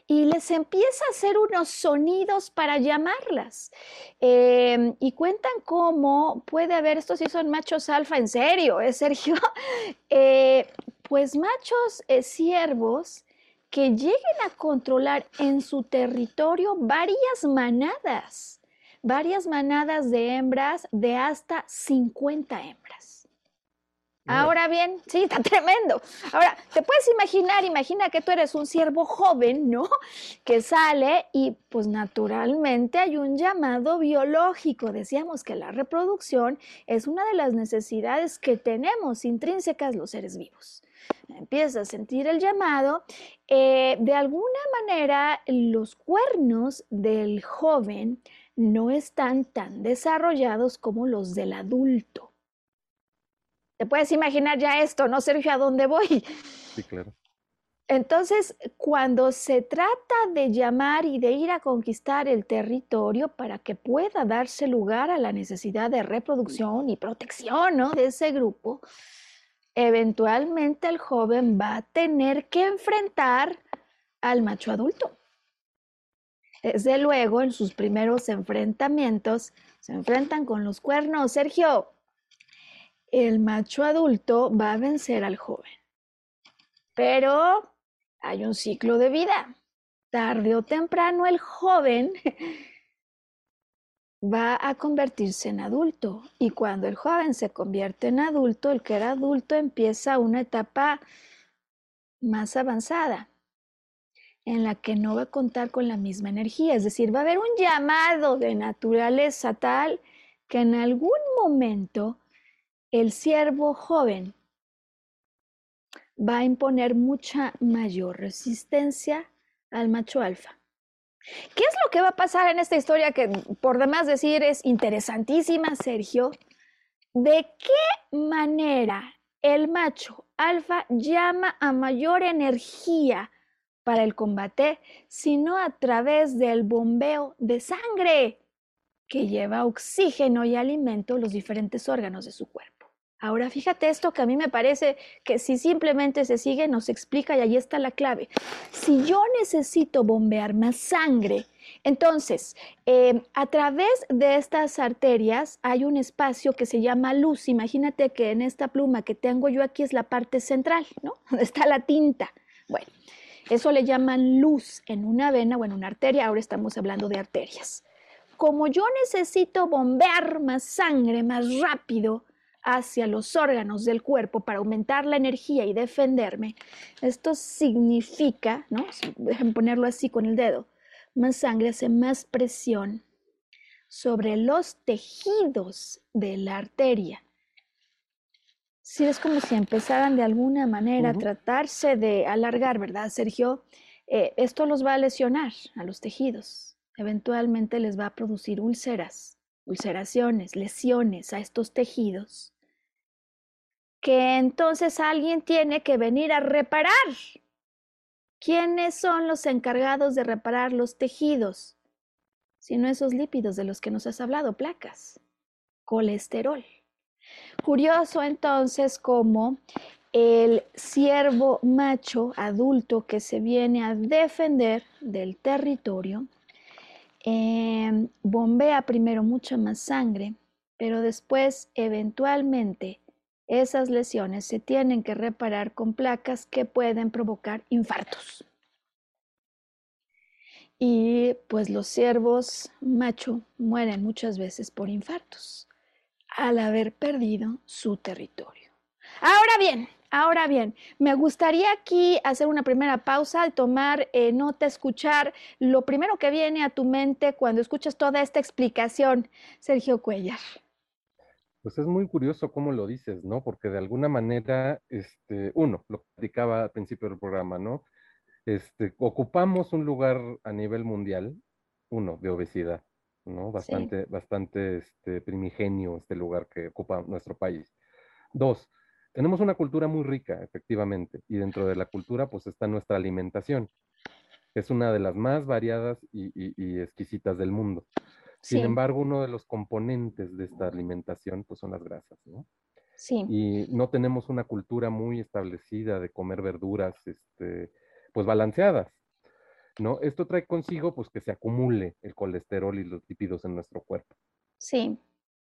A: y les empieza a hacer unos sonidos para llamarlas. Em, y cuentan cómo puede haber, estos sí son machos alfa, en serio, ¿eh, Sergio? Eh, pues machos eh, ciervos que lleguen a controlar en su territorio varias manadas, varias manadas de hembras de hasta 50 hembras. Ahora bien, sí, está tremendo. Ahora, te puedes imaginar, imagina que tú eres un ciervo joven, ¿no? Que sale y pues naturalmente hay un llamado biológico. Decíamos que la reproducción es una de las necesidades que tenemos intrínsecas los seres vivos empieza a sentir el llamado, eh, de alguna manera los cuernos del joven no están tan desarrollados como los del adulto. Te puedes imaginar ya esto, ¿no, Sergio? ¿A dónde voy?
B: Sí, claro.
A: Entonces, cuando se trata de llamar y de ir a conquistar el territorio para que pueda darse lugar a la necesidad de reproducción y protección ¿no? de ese grupo, eventualmente el joven va a tener que enfrentar al macho adulto. Desde luego, en sus primeros enfrentamientos, se enfrentan con los cuernos. Sergio, el macho adulto va a vencer al joven. Pero hay un ciclo de vida. Tarde o temprano el joven va a convertirse en adulto. Y cuando el joven se convierte en adulto, el que era adulto empieza una etapa más avanzada en la que no va a contar con la misma energía. Es decir, va a haber un llamado de naturaleza tal que en algún momento el siervo joven va a imponer mucha mayor resistencia al macho alfa. ¿Qué es lo que va a pasar en esta historia que por demás decir es interesantísima, Sergio? ¿De qué manera el macho alfa llama a mayor energía para el combate, sino a través del bombeo de sangre que lleva oxígeno y alimento a los diferentes órganos de su cuerpo? Ahora fíjate esto que a mí me parece que si simplemente se sigue nos explica y ahí está la clave. Si yo necesito bombear más sangre, entonces eh, a través de estas arterias hay un espacio que se llama luz. Imagínate que en esta pluma que tengo yo aquí es la parte central, ¿no? Donde está la tinta. Bueno, eso le llaman luz en una vena o en una arteria. Ahora estamos hablando de arterias. Como yo necesito bombear más sangre más rápido, hacia los órganos del cuerpo para aumentar la energía y defenderme, esto significa, ¿no? Dejen ponerlo así con el dedo, más sangre hace más presión sobre los tejidos de la arteria. Si es como si empezaran de alguna manera a tratarse de alargar, ¿verdad, Sergio? Eh, esto los va a lesionar a los tejidos. Eventualmente les va a producir úlceras, ulceraciones, lesiones a estos tejidos que entonces alguien tiene que venir a reparar. ¿Quiénes son los encargados de reparar los tejidos? Sino esos lípidos de los que nos has hablado, placas, colesterol. Curioso entonces cómo el ciervo macho adulto que se viene a defender del territorio em, bombea primero mucha más sangre, pero después eventualmente esas lesiones se tienen que reparar con placas que pueden provocar infartos. Y pues los ciervos macho mueren muchas veces por infartos al haber perdido su territorio. Ahora bien, ahora bien, me gustaría aquí hacer una primera pausa, tomar eh, nota, escuchar lo primero que viene a tu mente cuando escuchas toda esta explicación, Sergio Cuellar.
B: Pues es muy curioso cómo lo dices, ¿no? Porque de alguna manera, este, uno, lo platicaba al principio del programa, ¿no? Este, ocupamos un lugar a nivel mundial, uno, de obesidad, ¿no? Bastante, bastante este, primigenio este lugar que ocupa nuestro país. Dos, tenemos una cultura muy rica, efectivamente, y dentro de la cultura, pues está nuestra alimentación. Es una de las más variadas y exquisitas del mundo. Sin embargo, uno de los componentes de esta alimentación pues son las grasas, ¿no?
A: Sí.
B: Y no tenemos una cultura muy establecida de comer verduras, este, pues balanceadas, ¿no? Esto trae consigo pues que se acumule el colesterol y los lípidos en nuestro cuerpo.
A: Sí.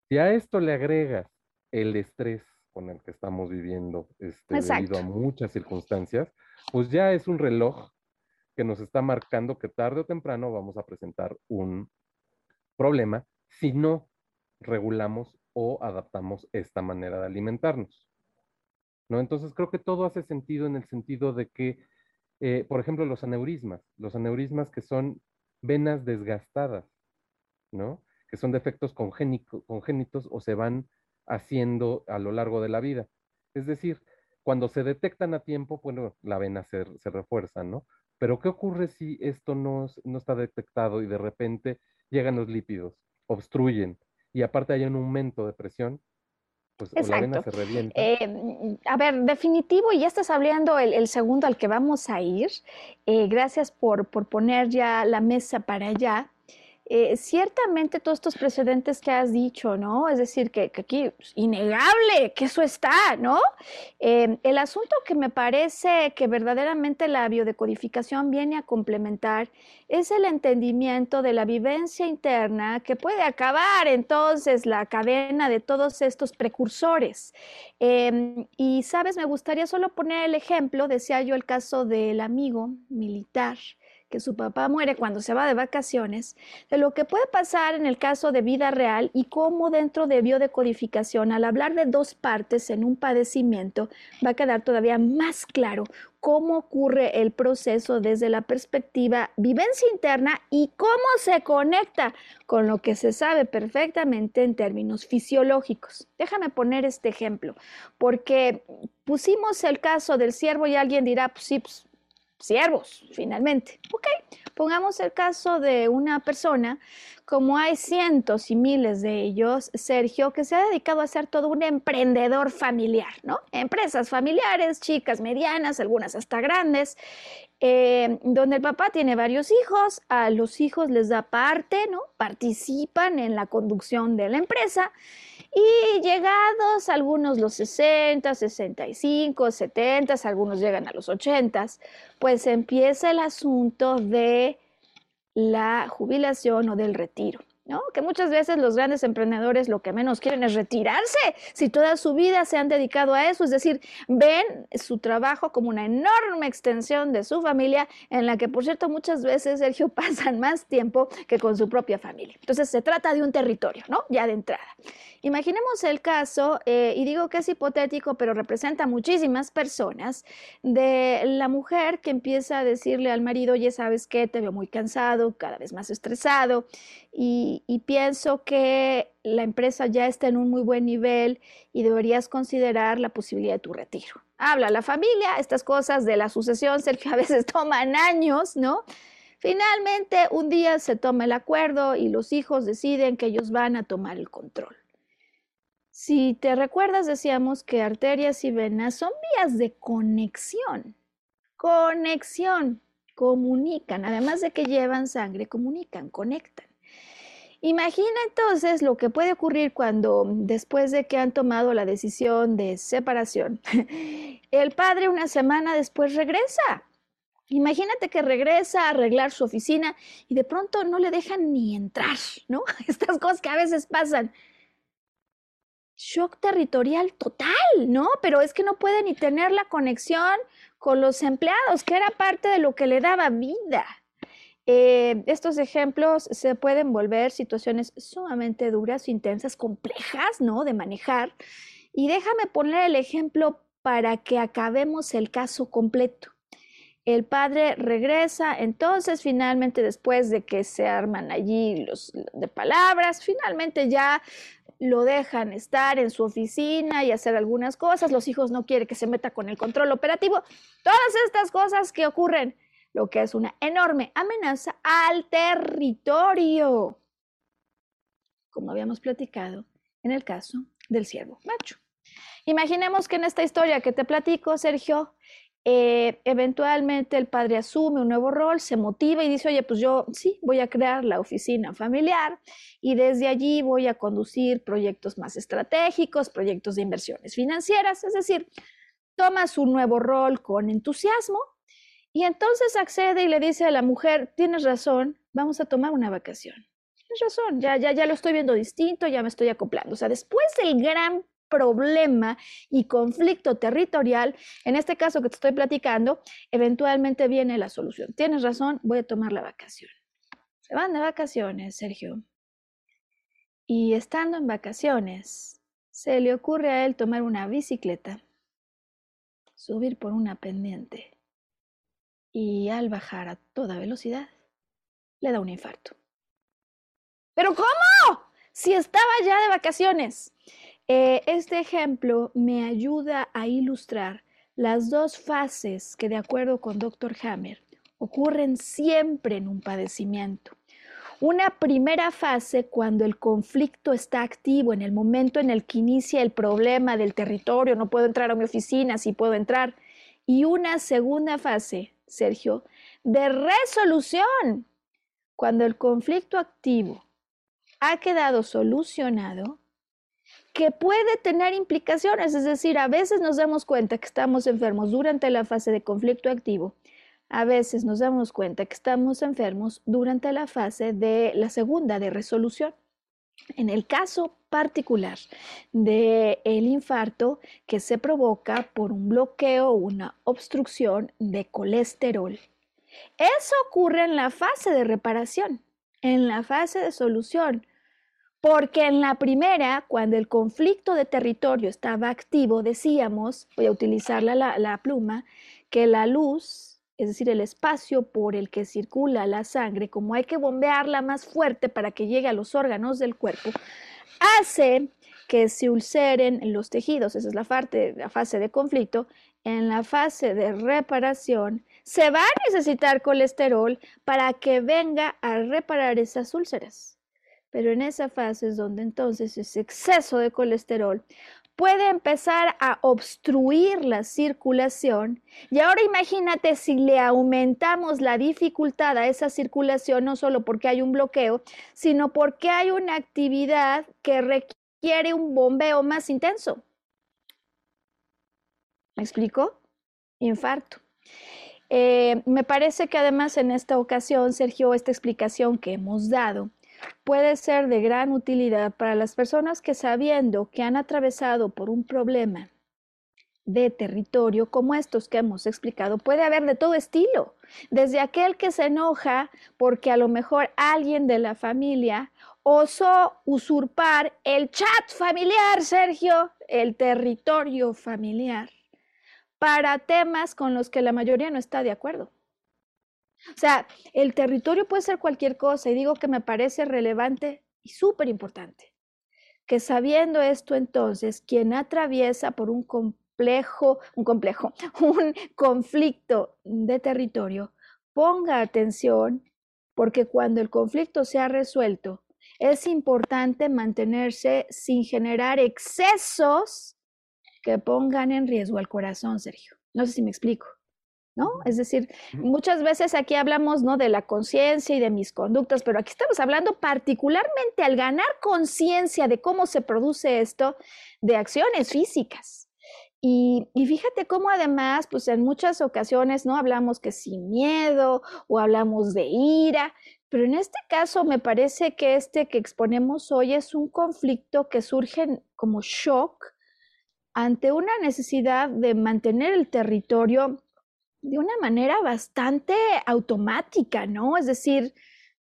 B: Si a esto le agregas el estrés con el que estamos viviendo, este, debido a muchas circunstancias, pues ya es un reloj que nos está marcando que tarde o temprano vamos a presentar un problema si no regulamos o adaptamos esta manera de alimentarnos. ¿No? Entonces creo que todo hace sentido en el sentido de que, eh, por ejemplo, los aneurismas, los aneurismas que son venas desgastadas, ¿no? Que son defectos congénitos o se van haciendo a lo largo de la vida. Es decir, cuando se detectan a tiempo, bueno, la vena se, se refuerza, ¿no? Pero ¿qué ocurre si esto no, no está detectado y de repente llegan los lípidos, obstruyen y aparte hay un aumento de presión, pues la vena se revienta.
A: Eh, a ver, definitivo, y ya estás hablando el, segundo al que vamos a ir. Eh, gracias por, por poner ya la mesa para allá. Eh, ciertamente todos estos precedentes que has dicho, ¿no? Es decir, que, aquí es innegable que eso está, ¿no? Em, el asunto que me parece que verdaderamente la biodecodificación viene a complementar es el entendimiento de la vivencia interna que puede acabar entonces la cadena de todos estos precursores. Em, y, sabes, me gustaría solo poner el ejemplo, decía yo el caso del amigo militar que su papá muere cuando se va de vacaciones, de lo que puede pasar en el caso de vida real y cómo dentro de biodecodificación, al hablar de dos partes en un padecimiento, va a quedar todavía más claro cómo ocurre el proceso desde la perspectiva vivencia interna y cómo se conecta con lo que se sabe perfectamente en términos fisiológicos. Déjame poner este ejemplo, porque pusimos el caso del ciervo y alguien dirá, pues sí, pues, siervos, finalmente. Ok, pongamos el caso de una persona, como hay cientos y miles de ellos, Sergio, que se ha dedicado a ser todo un emprendedor familiar, ¿no? Empresas familiares, chicas, medianas, algunas hasta grandes, eh, donde el papá tiene varios hijos, a los hijos les da parte, ¿no? Participan en la conducción de la empresa y llegados algunos los 60, 65, 70, algunos llegan a los 80, pues empieza el asunto de la jubilación o del retiro. ¿No? Que muchas veces los grandes emprendedores lo que menos quieren es retirarse, si toda su vida se han dedicado a eso, es decir, ven su trabajo como una enorme extensión de su familia, en la que, por cierto, muchas veces, Sergio, pasan más tiempo que con su propia familia. Entonces, se trata de un territorio, ¿no? Ya de entrada. Imaginemos el caso, eh, y digo que es hipotético, pero representa muchísimas personas, de la mujer que empieza a decirle al marido, ya sabes que te veo muy cansado, cada vez más estresado, y, y, pienso que la empresa ya está en un muy buen nivel y deberías considerar la posibilidad de tu retiro. Habla la familia, estas cosas de la sucesión, Sergio, a veces toman años, ¿no? Finalmente, un día se toma el acuerdo y los hijos deciden que ellos van a tomar el control. Si te recuerdas, decíamos que arterias y venas son vías de conexión. Conexión. Comunican. Además de que llevan sangre, comunican, conectan. Imagina entonces lo que puede ocurrir cuando, después de que han tomado la decisión de separación, el padre una semana después regresa. Imagínate que regresa a arreglar su oficina y de pronto no le dejan ni entrar, ¿no? Estas cosas que a veces pasan shock territorial total, ¿no? Pero es que no puede ni tener la conexión con los empleados, que era parte de lo que le daba vida. Eh, estos ejemplos se pueden volver situaciones sumamente duras, intensas, complejas, ¿no? De manejar. Y déjame poner el ejemplo para que acabemos el caso completo. El padre regresa, entonces finalmente después de que se arman allí los de palabras, finalmente ya lo dejan estar en su oficina y hacer algunas cosas, los hijos no quieren que se meta con el control operativo, todas estas cosas que ocurren, lo que es una enorme amenaza al territorio, como habíamos platicado en el caso del ciervo macho. Imaginemos que en esta historia que te platico, Sergio, eh, eventualmente el padre asume un nuevo rol, se motiva y dice, oye, pues yo sí, voy a crear la oficina familiar y desde allí voy a conducir proyectos más estratégicos, proyectos de inversiones financieras, es decir, toma su nuevo rol con entusiasmo y entonces accede y le dice a la mujer, tienes razón, vamos a tomar una vacación. Tienes razón, ya, ya, ya lo estoy viendo distinto, ya me estoy acoplando. O sea, después del gran problema y conflicto territorial, en este caso que te estoy platicando, eventualmente viene la solución. Tienes razón, voy a tomar la vacación. Se van de vacaciones, Sergio. Y estando en vacaciones, se le ocurre a él tomar una bicicleta, subir por una pendiente y al bajar a toda velocidad, le da un infarto. ¿Pero cómo? Si estaba ya de vacaciones. Eh, este ejemplo me ayuda a ilustrar las dos fases que, de acuerdo con Dr. Hammer, ocurren siempre en un padecimiento. Una primera fase cuando el conflicto está activo, en el momento en el que inicia el problema del territorio, no puedo entrar a mi oficina, sí puedo entrar. Y una segunda fase, Sergio, de resolución, cuando el conflicto activo ha quedado solucionado que puede tener implicaciones, es decir, a veces nos damos cuenta que estamos enfermos durante la fase de conflicto activo, a veces nos damos cuenta que estamos enfermos durante la fase de la segunda de resolución. En el caso particular del el infarto que se provoca por un bloqueo o una obstrucción de colesterol, Eso ocurre en la fase de reparación, en la fase de solución. Porque en la primera, cuando el conflicto de territorio estaba activo, decíamos, voy a utilizar la, pluma, que la luz, es decir, el espacio por el que circula la sangre, como hay que bombearla más fuerte para que llegue a los órganos del cuerpo, hace que se ulceren los tejidos. Esa es la, fase de conflicto. En la fase de reparación, se va a necesitar colesterol para que venga a reparar esas úlceras pero en esa fase es donde entonces ese exceso de colesterol puede empezar a obstruir la circulación. Y ahora imagínate si le aumentamos la dificultad a esa circulación, no solo porque hay un bloqueo, sino porque hay una actividad que requiere un bombeo más intenso. ¿Me explico? Infarto. Eh, me parece que además en esta ocasión, Sergio, esta explicación que hemos dado, puede ser de gran utilidad para las personas que sabiendo que han atravesado por un problema de territorio como estos que hemos explicado, puede haber de todo estilo, desde aquel que se enoja porque a lo mejor alguien de la familia osó usurpar el chat familiar, Sergio, el territorio familiar, para temas con los que la mayoría no está de acuerdo. O sea, el territorio puede ser cualquier cosa y digo que me parece relevante y súper importante. Que sabiendo esto entonces, quien atraviesa por un complejo, un complejo, un conflicto de territorio, ponga atención porque cuando el conflicto se ha resuelto, es importante mantenerse sin generar excesos que pongan en riesgo al corazón, Sergio. No sé si me explico. ¿No? Es decir, muchas veces aquí hablamos, ¿no? De la conciencia y de mis conductas, pero aquí estamos hablando particularmente al ganar conciencia de cómo se produce esto, de acciones físicas. Y, y, fíjate cómo además, pues en muchas ocasiones no hablamos que sin miedo o hablamos de ira, pero en este caso me parece que este que exponemos hoy es un conflicto que surge como shock ante una necesidad de mantener el territorio de una manera bastante automática, ¿no? Es decir,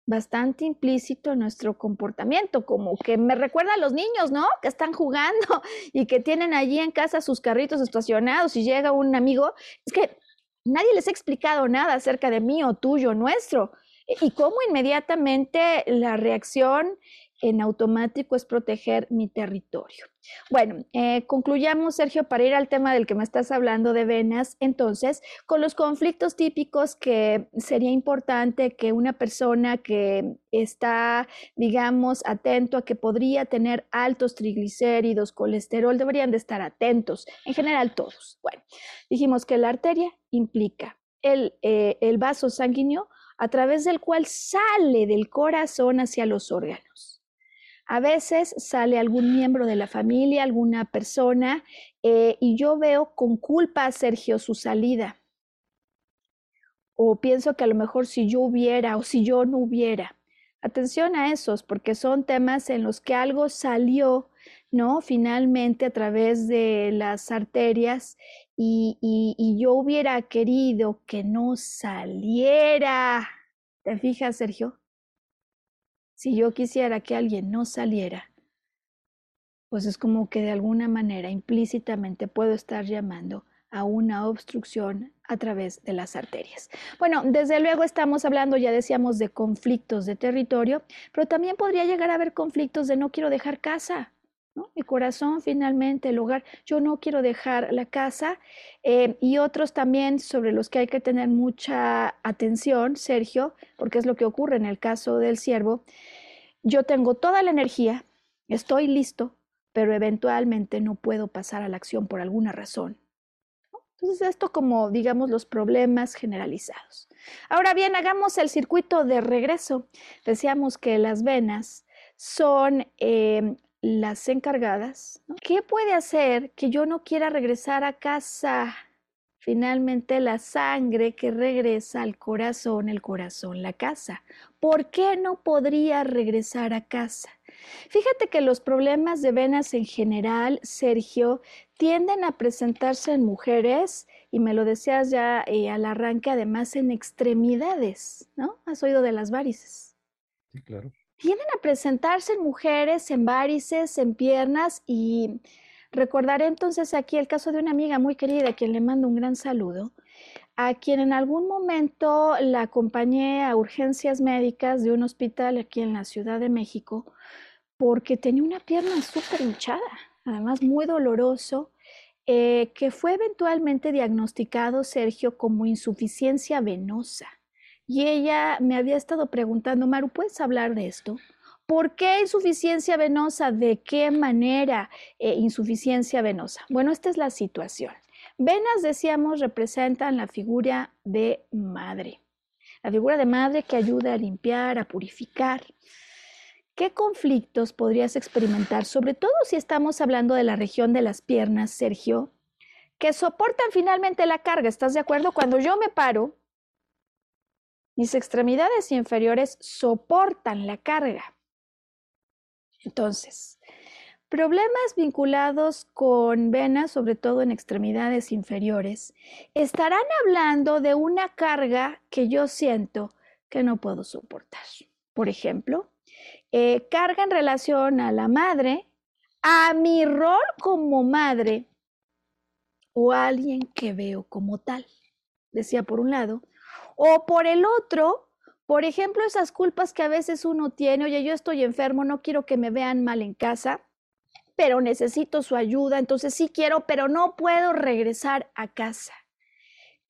A: bastante implícito en nuestro comportamiento, como que me recuerda a los niños, ¿no? Que están jugando y que tienen allí en casa sus carritos estacionados y llega un amigo. Es que nadie les ha explicado nada acerca de mí o tuyo, nuestro. Y cómo inmediatamente la reacción en automático es proteger mi territorio. Bueno, eh, concluyamos, Sergio, para ir al tema del que me estás hablando de venas. Entonces, con los conflictos típicos que sería importante que una persona que está, digamos, atento a que podría tener altos triglicéridos, colesterol, deberían de estar atentos, en general todos. Bueno, dijimos que la arteria implica el, eh, el vaso sanguíneo a través del cual sale del corazón hacia los órganos. A veces sale algún miembro de la familia, alguna persona, eh, y yo veo con culpa a Sergio su salida. O pienso que a lo mejor si yo hubiera o si yo no hubiera. Atención a esos, porque son temas en los que algo salió, ¿no? Finalmente a través de las arterias y, y yo hubiera querido que no saliera. ¿Te fijas, Sergio? Si yo quisiera que alguien no saliera, pues es como que de alguna manera implícitamente puedo estar llamando a una obstrucción a través de las arterias. Bueno, desde luego estamos hablando, ya decíamos, de conflictos de territorio, pero también podría llegar a haber conflictos de no quiero dejar casa. ¿No? Mi corazón, finalmente, el hogar, yo no quiero dejar la casa eh, y otros también sobre los que hay que tener mucha atención, Sergio, porque es lo que ocurre en el caso del siervo, yo tengo toda la energía, estoy listo, pero eventualmente no puedo pasar a la acción por alguna razón. Entonces, esto como, digamos, los problemas generalizados. Ahora bien, hagamos el circuito de regreso. Decíamos que las venas son em, las encargadas. ¿Qué puede hacer que yo no quiera regresar a casa? Finalmente, la sangre que regresa al corazón, el corazón, la casa. ¿Por qué no podría regresar a casa? Fíjate que los problemas de venas en general, Sergio, tienden a presentarse en mujeres, y me lo decías ya eh, al arranque, además en extremidades, ¿no? ¿Has oído de las varices?
B: Sí, claro.
A: Tienden a presentarse en mujeres, en varices, en piernas, y recordaré entonces aquí el caso de una amiga muy querida, a quien le mando un gran saludo, a quien en algún momento la acompañé a urgencias médicas de un hospital aquí en la Ciudad de México porque tenía una pierna súper hinchada, además muy doloroso, eh, que fue eventualmente diagnosticado, Sergio, como insuficiencia venosa. Y ella me había estado preguntando, Maru, ¿puedes hablar de esto? ¿Por qué insuficiencia venosa? ¿De qué manera eh, insuficiencia venosa? Bueno, esta es la situación. Venas, decíamos, representan la figura de madre. La figura de madre que ayuda a limpiar, a purificar. ¿Qué conflictos podrías experimentar, sobre todo si estamos hablando de la región de las piernas, Sergio, que soportan finalmente la carga? ¿Estás de acuerdo? Cuando yo me paro, mis extremidades inferiores soportan la carga. Entonces, problemas vinculados con venas, sobre todo en extremidades inferiores, estarán hablando de una carga que yo siento que no puedo soportar. Por ejemplo, eh, carga en relación a la madre, a mi rol como madre o a alguien que veo como tal, decía por un lado, o por el otro, por ejemplo, esas culpas que a veces uno tiene, oye, yo estoy enfermo, no quiero que me vean mal en casa, pero necesito su ayuda, entonces sí quiero, pero no puedo regresar a casa.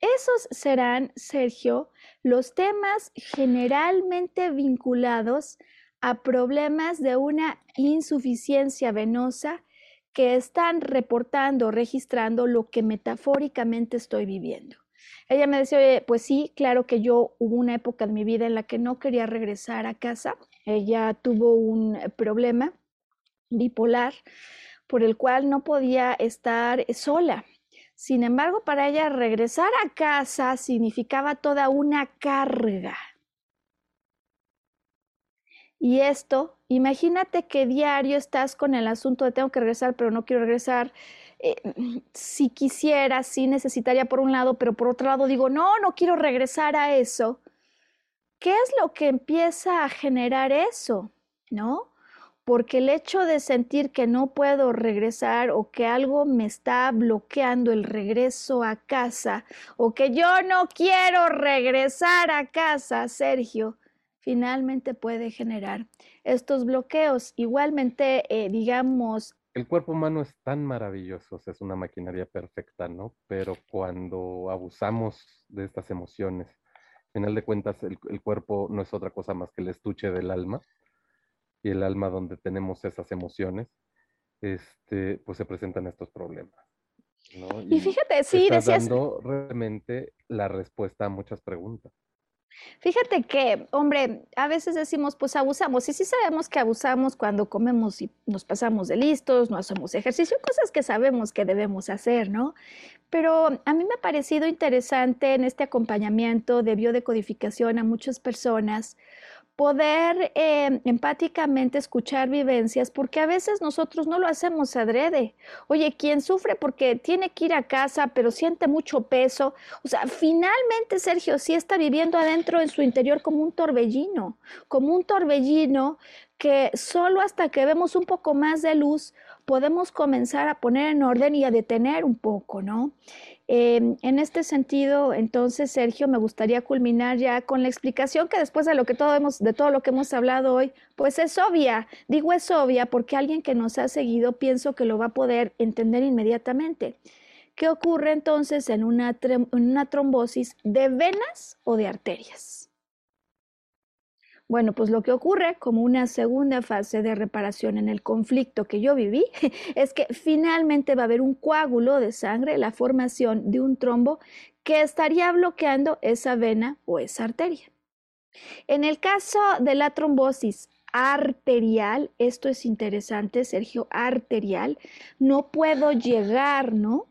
A: Esos serán, Sergio, los temas generalmente vinculados a problemas de una insuficiencia venosa que están reportando, registrando lo que metafóricamente estoy viviendo. Ella me decía, pues sí, claro que yo hubo una época de mi vida en la que no quería regresar a casa. Ella tuvo un problema bipolar por el cual no podía estar sola. Sin embargo, para ella regresar a casa significaba toda una carga y esto, imagínate que diario estás con el asunto de tengo que regresar, pero no quiero regresar. Eh, si quisiera, sí necesitaría por un lado, pero por otro lado digo, no, no quiero regresar a eso. ¿Qué es lo que empieza a generar eso? ¿No? Porque el hecho de sentir que no puedo regresar o que algo me está bloqueando el regreso a casa o que yo no quiero regresar a casa, Sergio, finalmente puede generar estos bloqueos. Igualmente, eh, digamos...
B: El cuerpo humano es tan maravilloso, es una maquinaria perfecta, ¿no? Pero cuando abusamos de estas emociones, al final de cuentas el, cuerpo no es otra cosa más que el estuche del alma y el alma donde tenemos esas emociones, este, pues se presentan estos problemas. ¿no?
A: Y, fíjate, sí,
B: estás dando realmente la respuesta a muchas preguntas.
A: Fíjate que, hombre, a veces decimos, pues abusamos, y sí sabemos que abusamos cuando comemos y nos pasamos de listos, no hacemos ejercicio, cosas que sabemos que debemos hacer, ¿no? Pero a mí me ha parecido interesante en este acompañamiento de biodecodificación a muchas personas poder eh, empáticamente escuchar vivencias, porque a veces nosotros no lo hacemos adrede. Oye, quien sufre porque tiene que ir a casa, pero siente mucho peso, o sea, finalmente Sergio sí está viviendo adentro en su interior como un torbellino, como un torbellino que solo hasta que vemos un poco más de luz podemos comenzar a poner en orden y a detener un poco, ¿no? Em, en este sentido, entonces, Sergio, me gustaría culminar ya con la explicación que después de lo que todo hemos, de todo lo que hemos hablado hoy, pues es obvia. Digo es obvia porque alguien que nos ha seguido pienso que lo va a poder entender inmediatamente. ¿Qué ocurre entonces en una, en una trombosis de venas o de arterias? Bueno, pues lo que ocurre como una segunda fase de reparación en el conflicto que yo viví es que finalmente va a haber un coágulo de sangre, la formación de un trombo que estaría bloqueando esa vena o esa arteria. En el caso de la trombosis arterial, esto es interesante, Sergio, arterial, no puedo llegar, ¿no?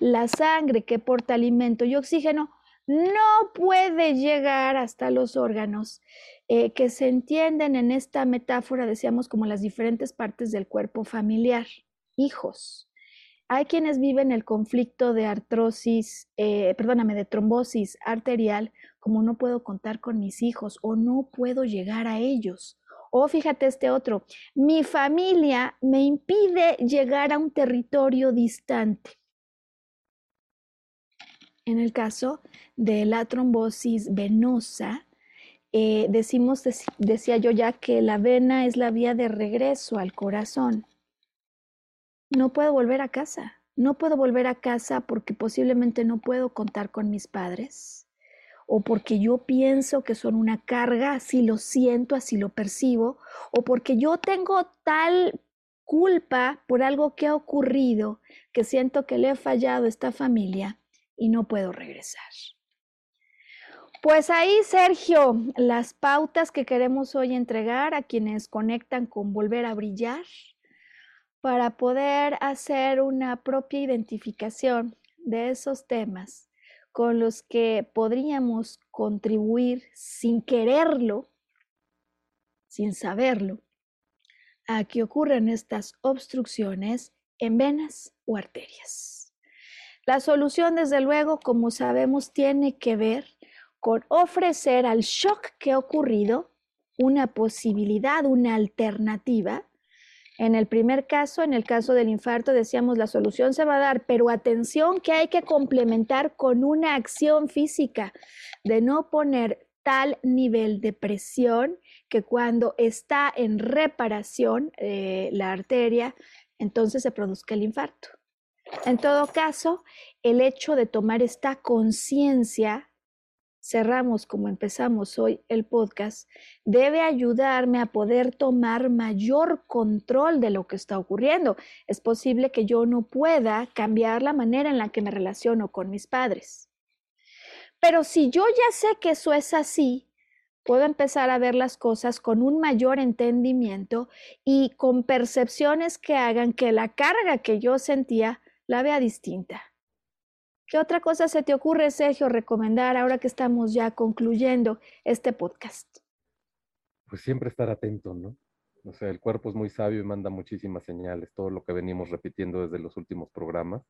A: La sangre que porta alimento y oxígeno no puede llegar hasta los órganos eh, que se entienden en esta metáfora, decíamos, como las diferentes partes del cuerpo familiar, hijos. Hay quienes viven el conflicto de artrosis, eh, perdóname, de trombosis arterial, como no puedo contar con mis hijos o no puedo llegar a ellos. O fíjate este otro, mi familia me impide llegar a un territorio distante. En el caso de la trombosis venosa, eh, decimos, decía yo ya, que la vena es la vía de regreso al corazón. No puedo volver a casa. No puedo volver a casa porque posiblemente no puedo contar con mis padres o porque yo pienso que son una carga, así lo siento, así lo percibo, o porque yo tengo tal culpa por algo que ha ocurrido que siento que le he fallado a esta familia y no puedo regresar. Pues ahí, Sergio, las pautas que queremos hoy entregar a quienes conectan con volver a brillar para poder hacer una propia identificación de esos temas con los que podríamos contribuir sin quererlo, sin saberlo, a que ocurran estas obstrucciones en venas o arterias. La solución, desde luego, como sabemos, tiene que ver con ofrecer al shock que ha ocurrido una posibilidad, una alternativa en el primer caso, en el caso del infarto, decíamos la solución se va a dar, pero atención que hay que complementar con una acción física de no poner tal nivel de presión que cuando está en reparación eh, la arteria, entonces se produzca el infarto. En todo caso, el hecho de tomar esta conciencia cerramos como empezamos hoy el podcast, debe ayudarme a poder tomar mayor control de lo que está ocurriendo. Es posible que yo no pueda cambiar la manera en la que me relaciono con mis padres. Pero si yo ya sé que eso es así, puedo empezar a ver las cosas con un mayor entendimiento y con percepciones que hagan que la carga que yo sentía la vea distinta. ¿Qué otra cosa se te ocurre, Sergio, recomendar ahora que estamos ya concluyendo este podcast?
B: Pues siempre estar atento, ¿no? O sea, el cuerpo es muy sabio y manda muchísimas señales. Todo lo que venimos repitiendo desde los últimos programas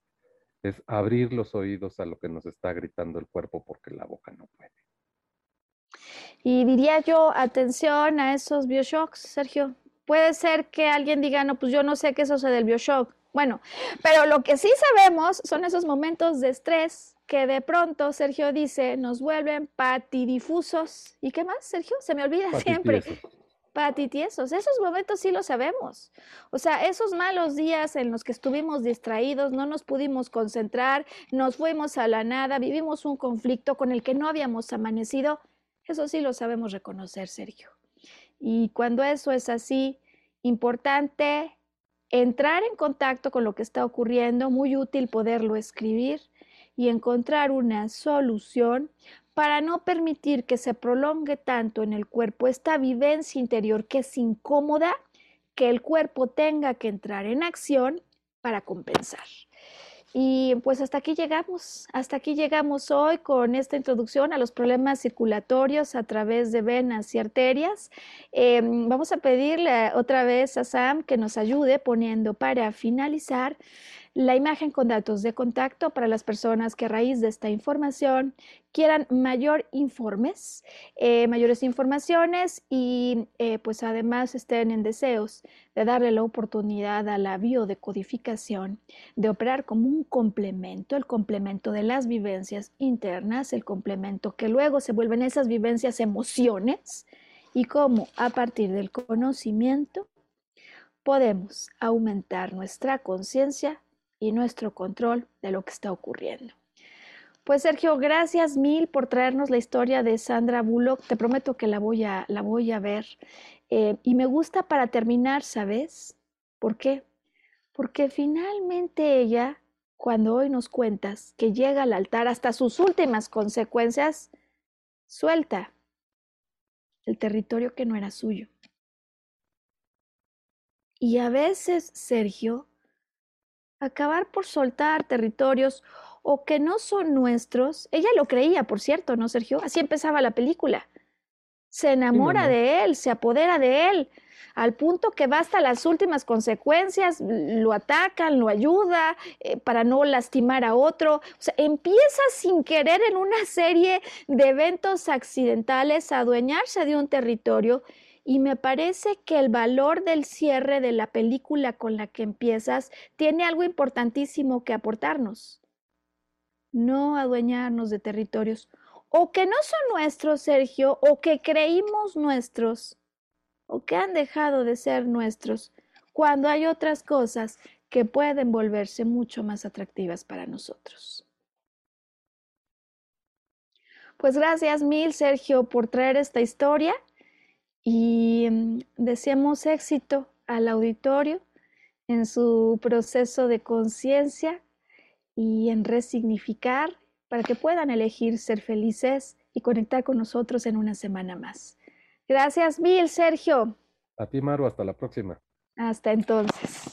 B: es abrir los oídos a lo que nos está gritando el cuerpo porque la boca no puede.
A: Y diría yo, atención a esos bioshocks, Sergio. Puede ser que alguien diga, no, pues yo no sé qué es eso del bioshock. Bueno, pero lo que sí sabemos son esos momentos de estrés que de pronto, Sergio dice, nos vuelven patidifusos. ¿Y qué más, Sergio? Se me olvida siempre. Patitiesos. Esos momentos sí lo sabemos. O sea, esos malos días en los que estuvimos distraídos, no nos pudimos concentrar, nos fuimos a la nada, vivimos un conflicto con el que no habíamos amanecido, eso sí lo sabemos reconocer, Sergio. Y cuando eso es así, importante entrar en contacto con lo que está ocurriendo, muy útil poderlo escribir y encontrar una solución para no permitir que se prolongue tanto en el cuerpo esta vivencia interior que es incómoda, que el cuerpo tenga que entrar en acción para compensar. Y pues hasta aquí llegamos, hasta aquí llegamos hoy con esta introducción a los problemas circulatorios a través de venas y arterias. Em, vamos a pedirle otra vez a Sam que nos ayude poniendo para finalizar la imagen con datos de contacto para las personas que a raíz de esta información quieran mayor informes, eh, mayores informaciones y eh, pues además estén en deseos de darle la oportunidad a la biodecodificación de operar como un complemento, el complemento de las vivencias internas, el complemento que luego se vuelven esas vivencias emociones y cómo a partir del conocimiento podemos aumentar nuestra conciencia y nuestro control de lo que está ocurriendo. Pues Sergio, gracias mil por traernos la historia de Sandra Bullock. Te prometo que la voy a, la voy a ver. Eh, y me gusta para terminar, ¿sabes? ¿Por qué? Porque finalmente ella, cuando hoy nos cuentas que llega al altar hasta sus últimas consecuencias, suelta el territorio que no era suyo. Y a veces, Sergio, acabar por soltar territorios o que no son nuestros, ella lo creía, por cierto, ¿no, Sergio? Así empezaba la película. Se enamora de él, se apodera de él, al punto que va hasta las últimas consecuencias, lo atacan, lo ayuda eh, para no lastimar a otro. O sea, empieza sin querer en una serie de eventos accidentales a adueñarse de un territorio y me parece que el valor del cierre de la película con la que empiezas tiene algo importantísimo que aportarnos. No adueñarnos de territorios o que no son nuestros, Sergio, o que creímos nuestros, o que han dejado de ser nuestros, cuando hay otras cosas que pueden volverse mucho más atractivas para nosotros. Pues gracias mil, Sergio, por traer esta historia y mm, deseamos éxito al auditorio en su proceso de conciencia y en resignificar para que puedan elegir ser felices y conectar con nosotros en una semana más. Gracias mil, Sergio.
B: A ti, Maru, hasta la próxima.
A: Hasta entonces.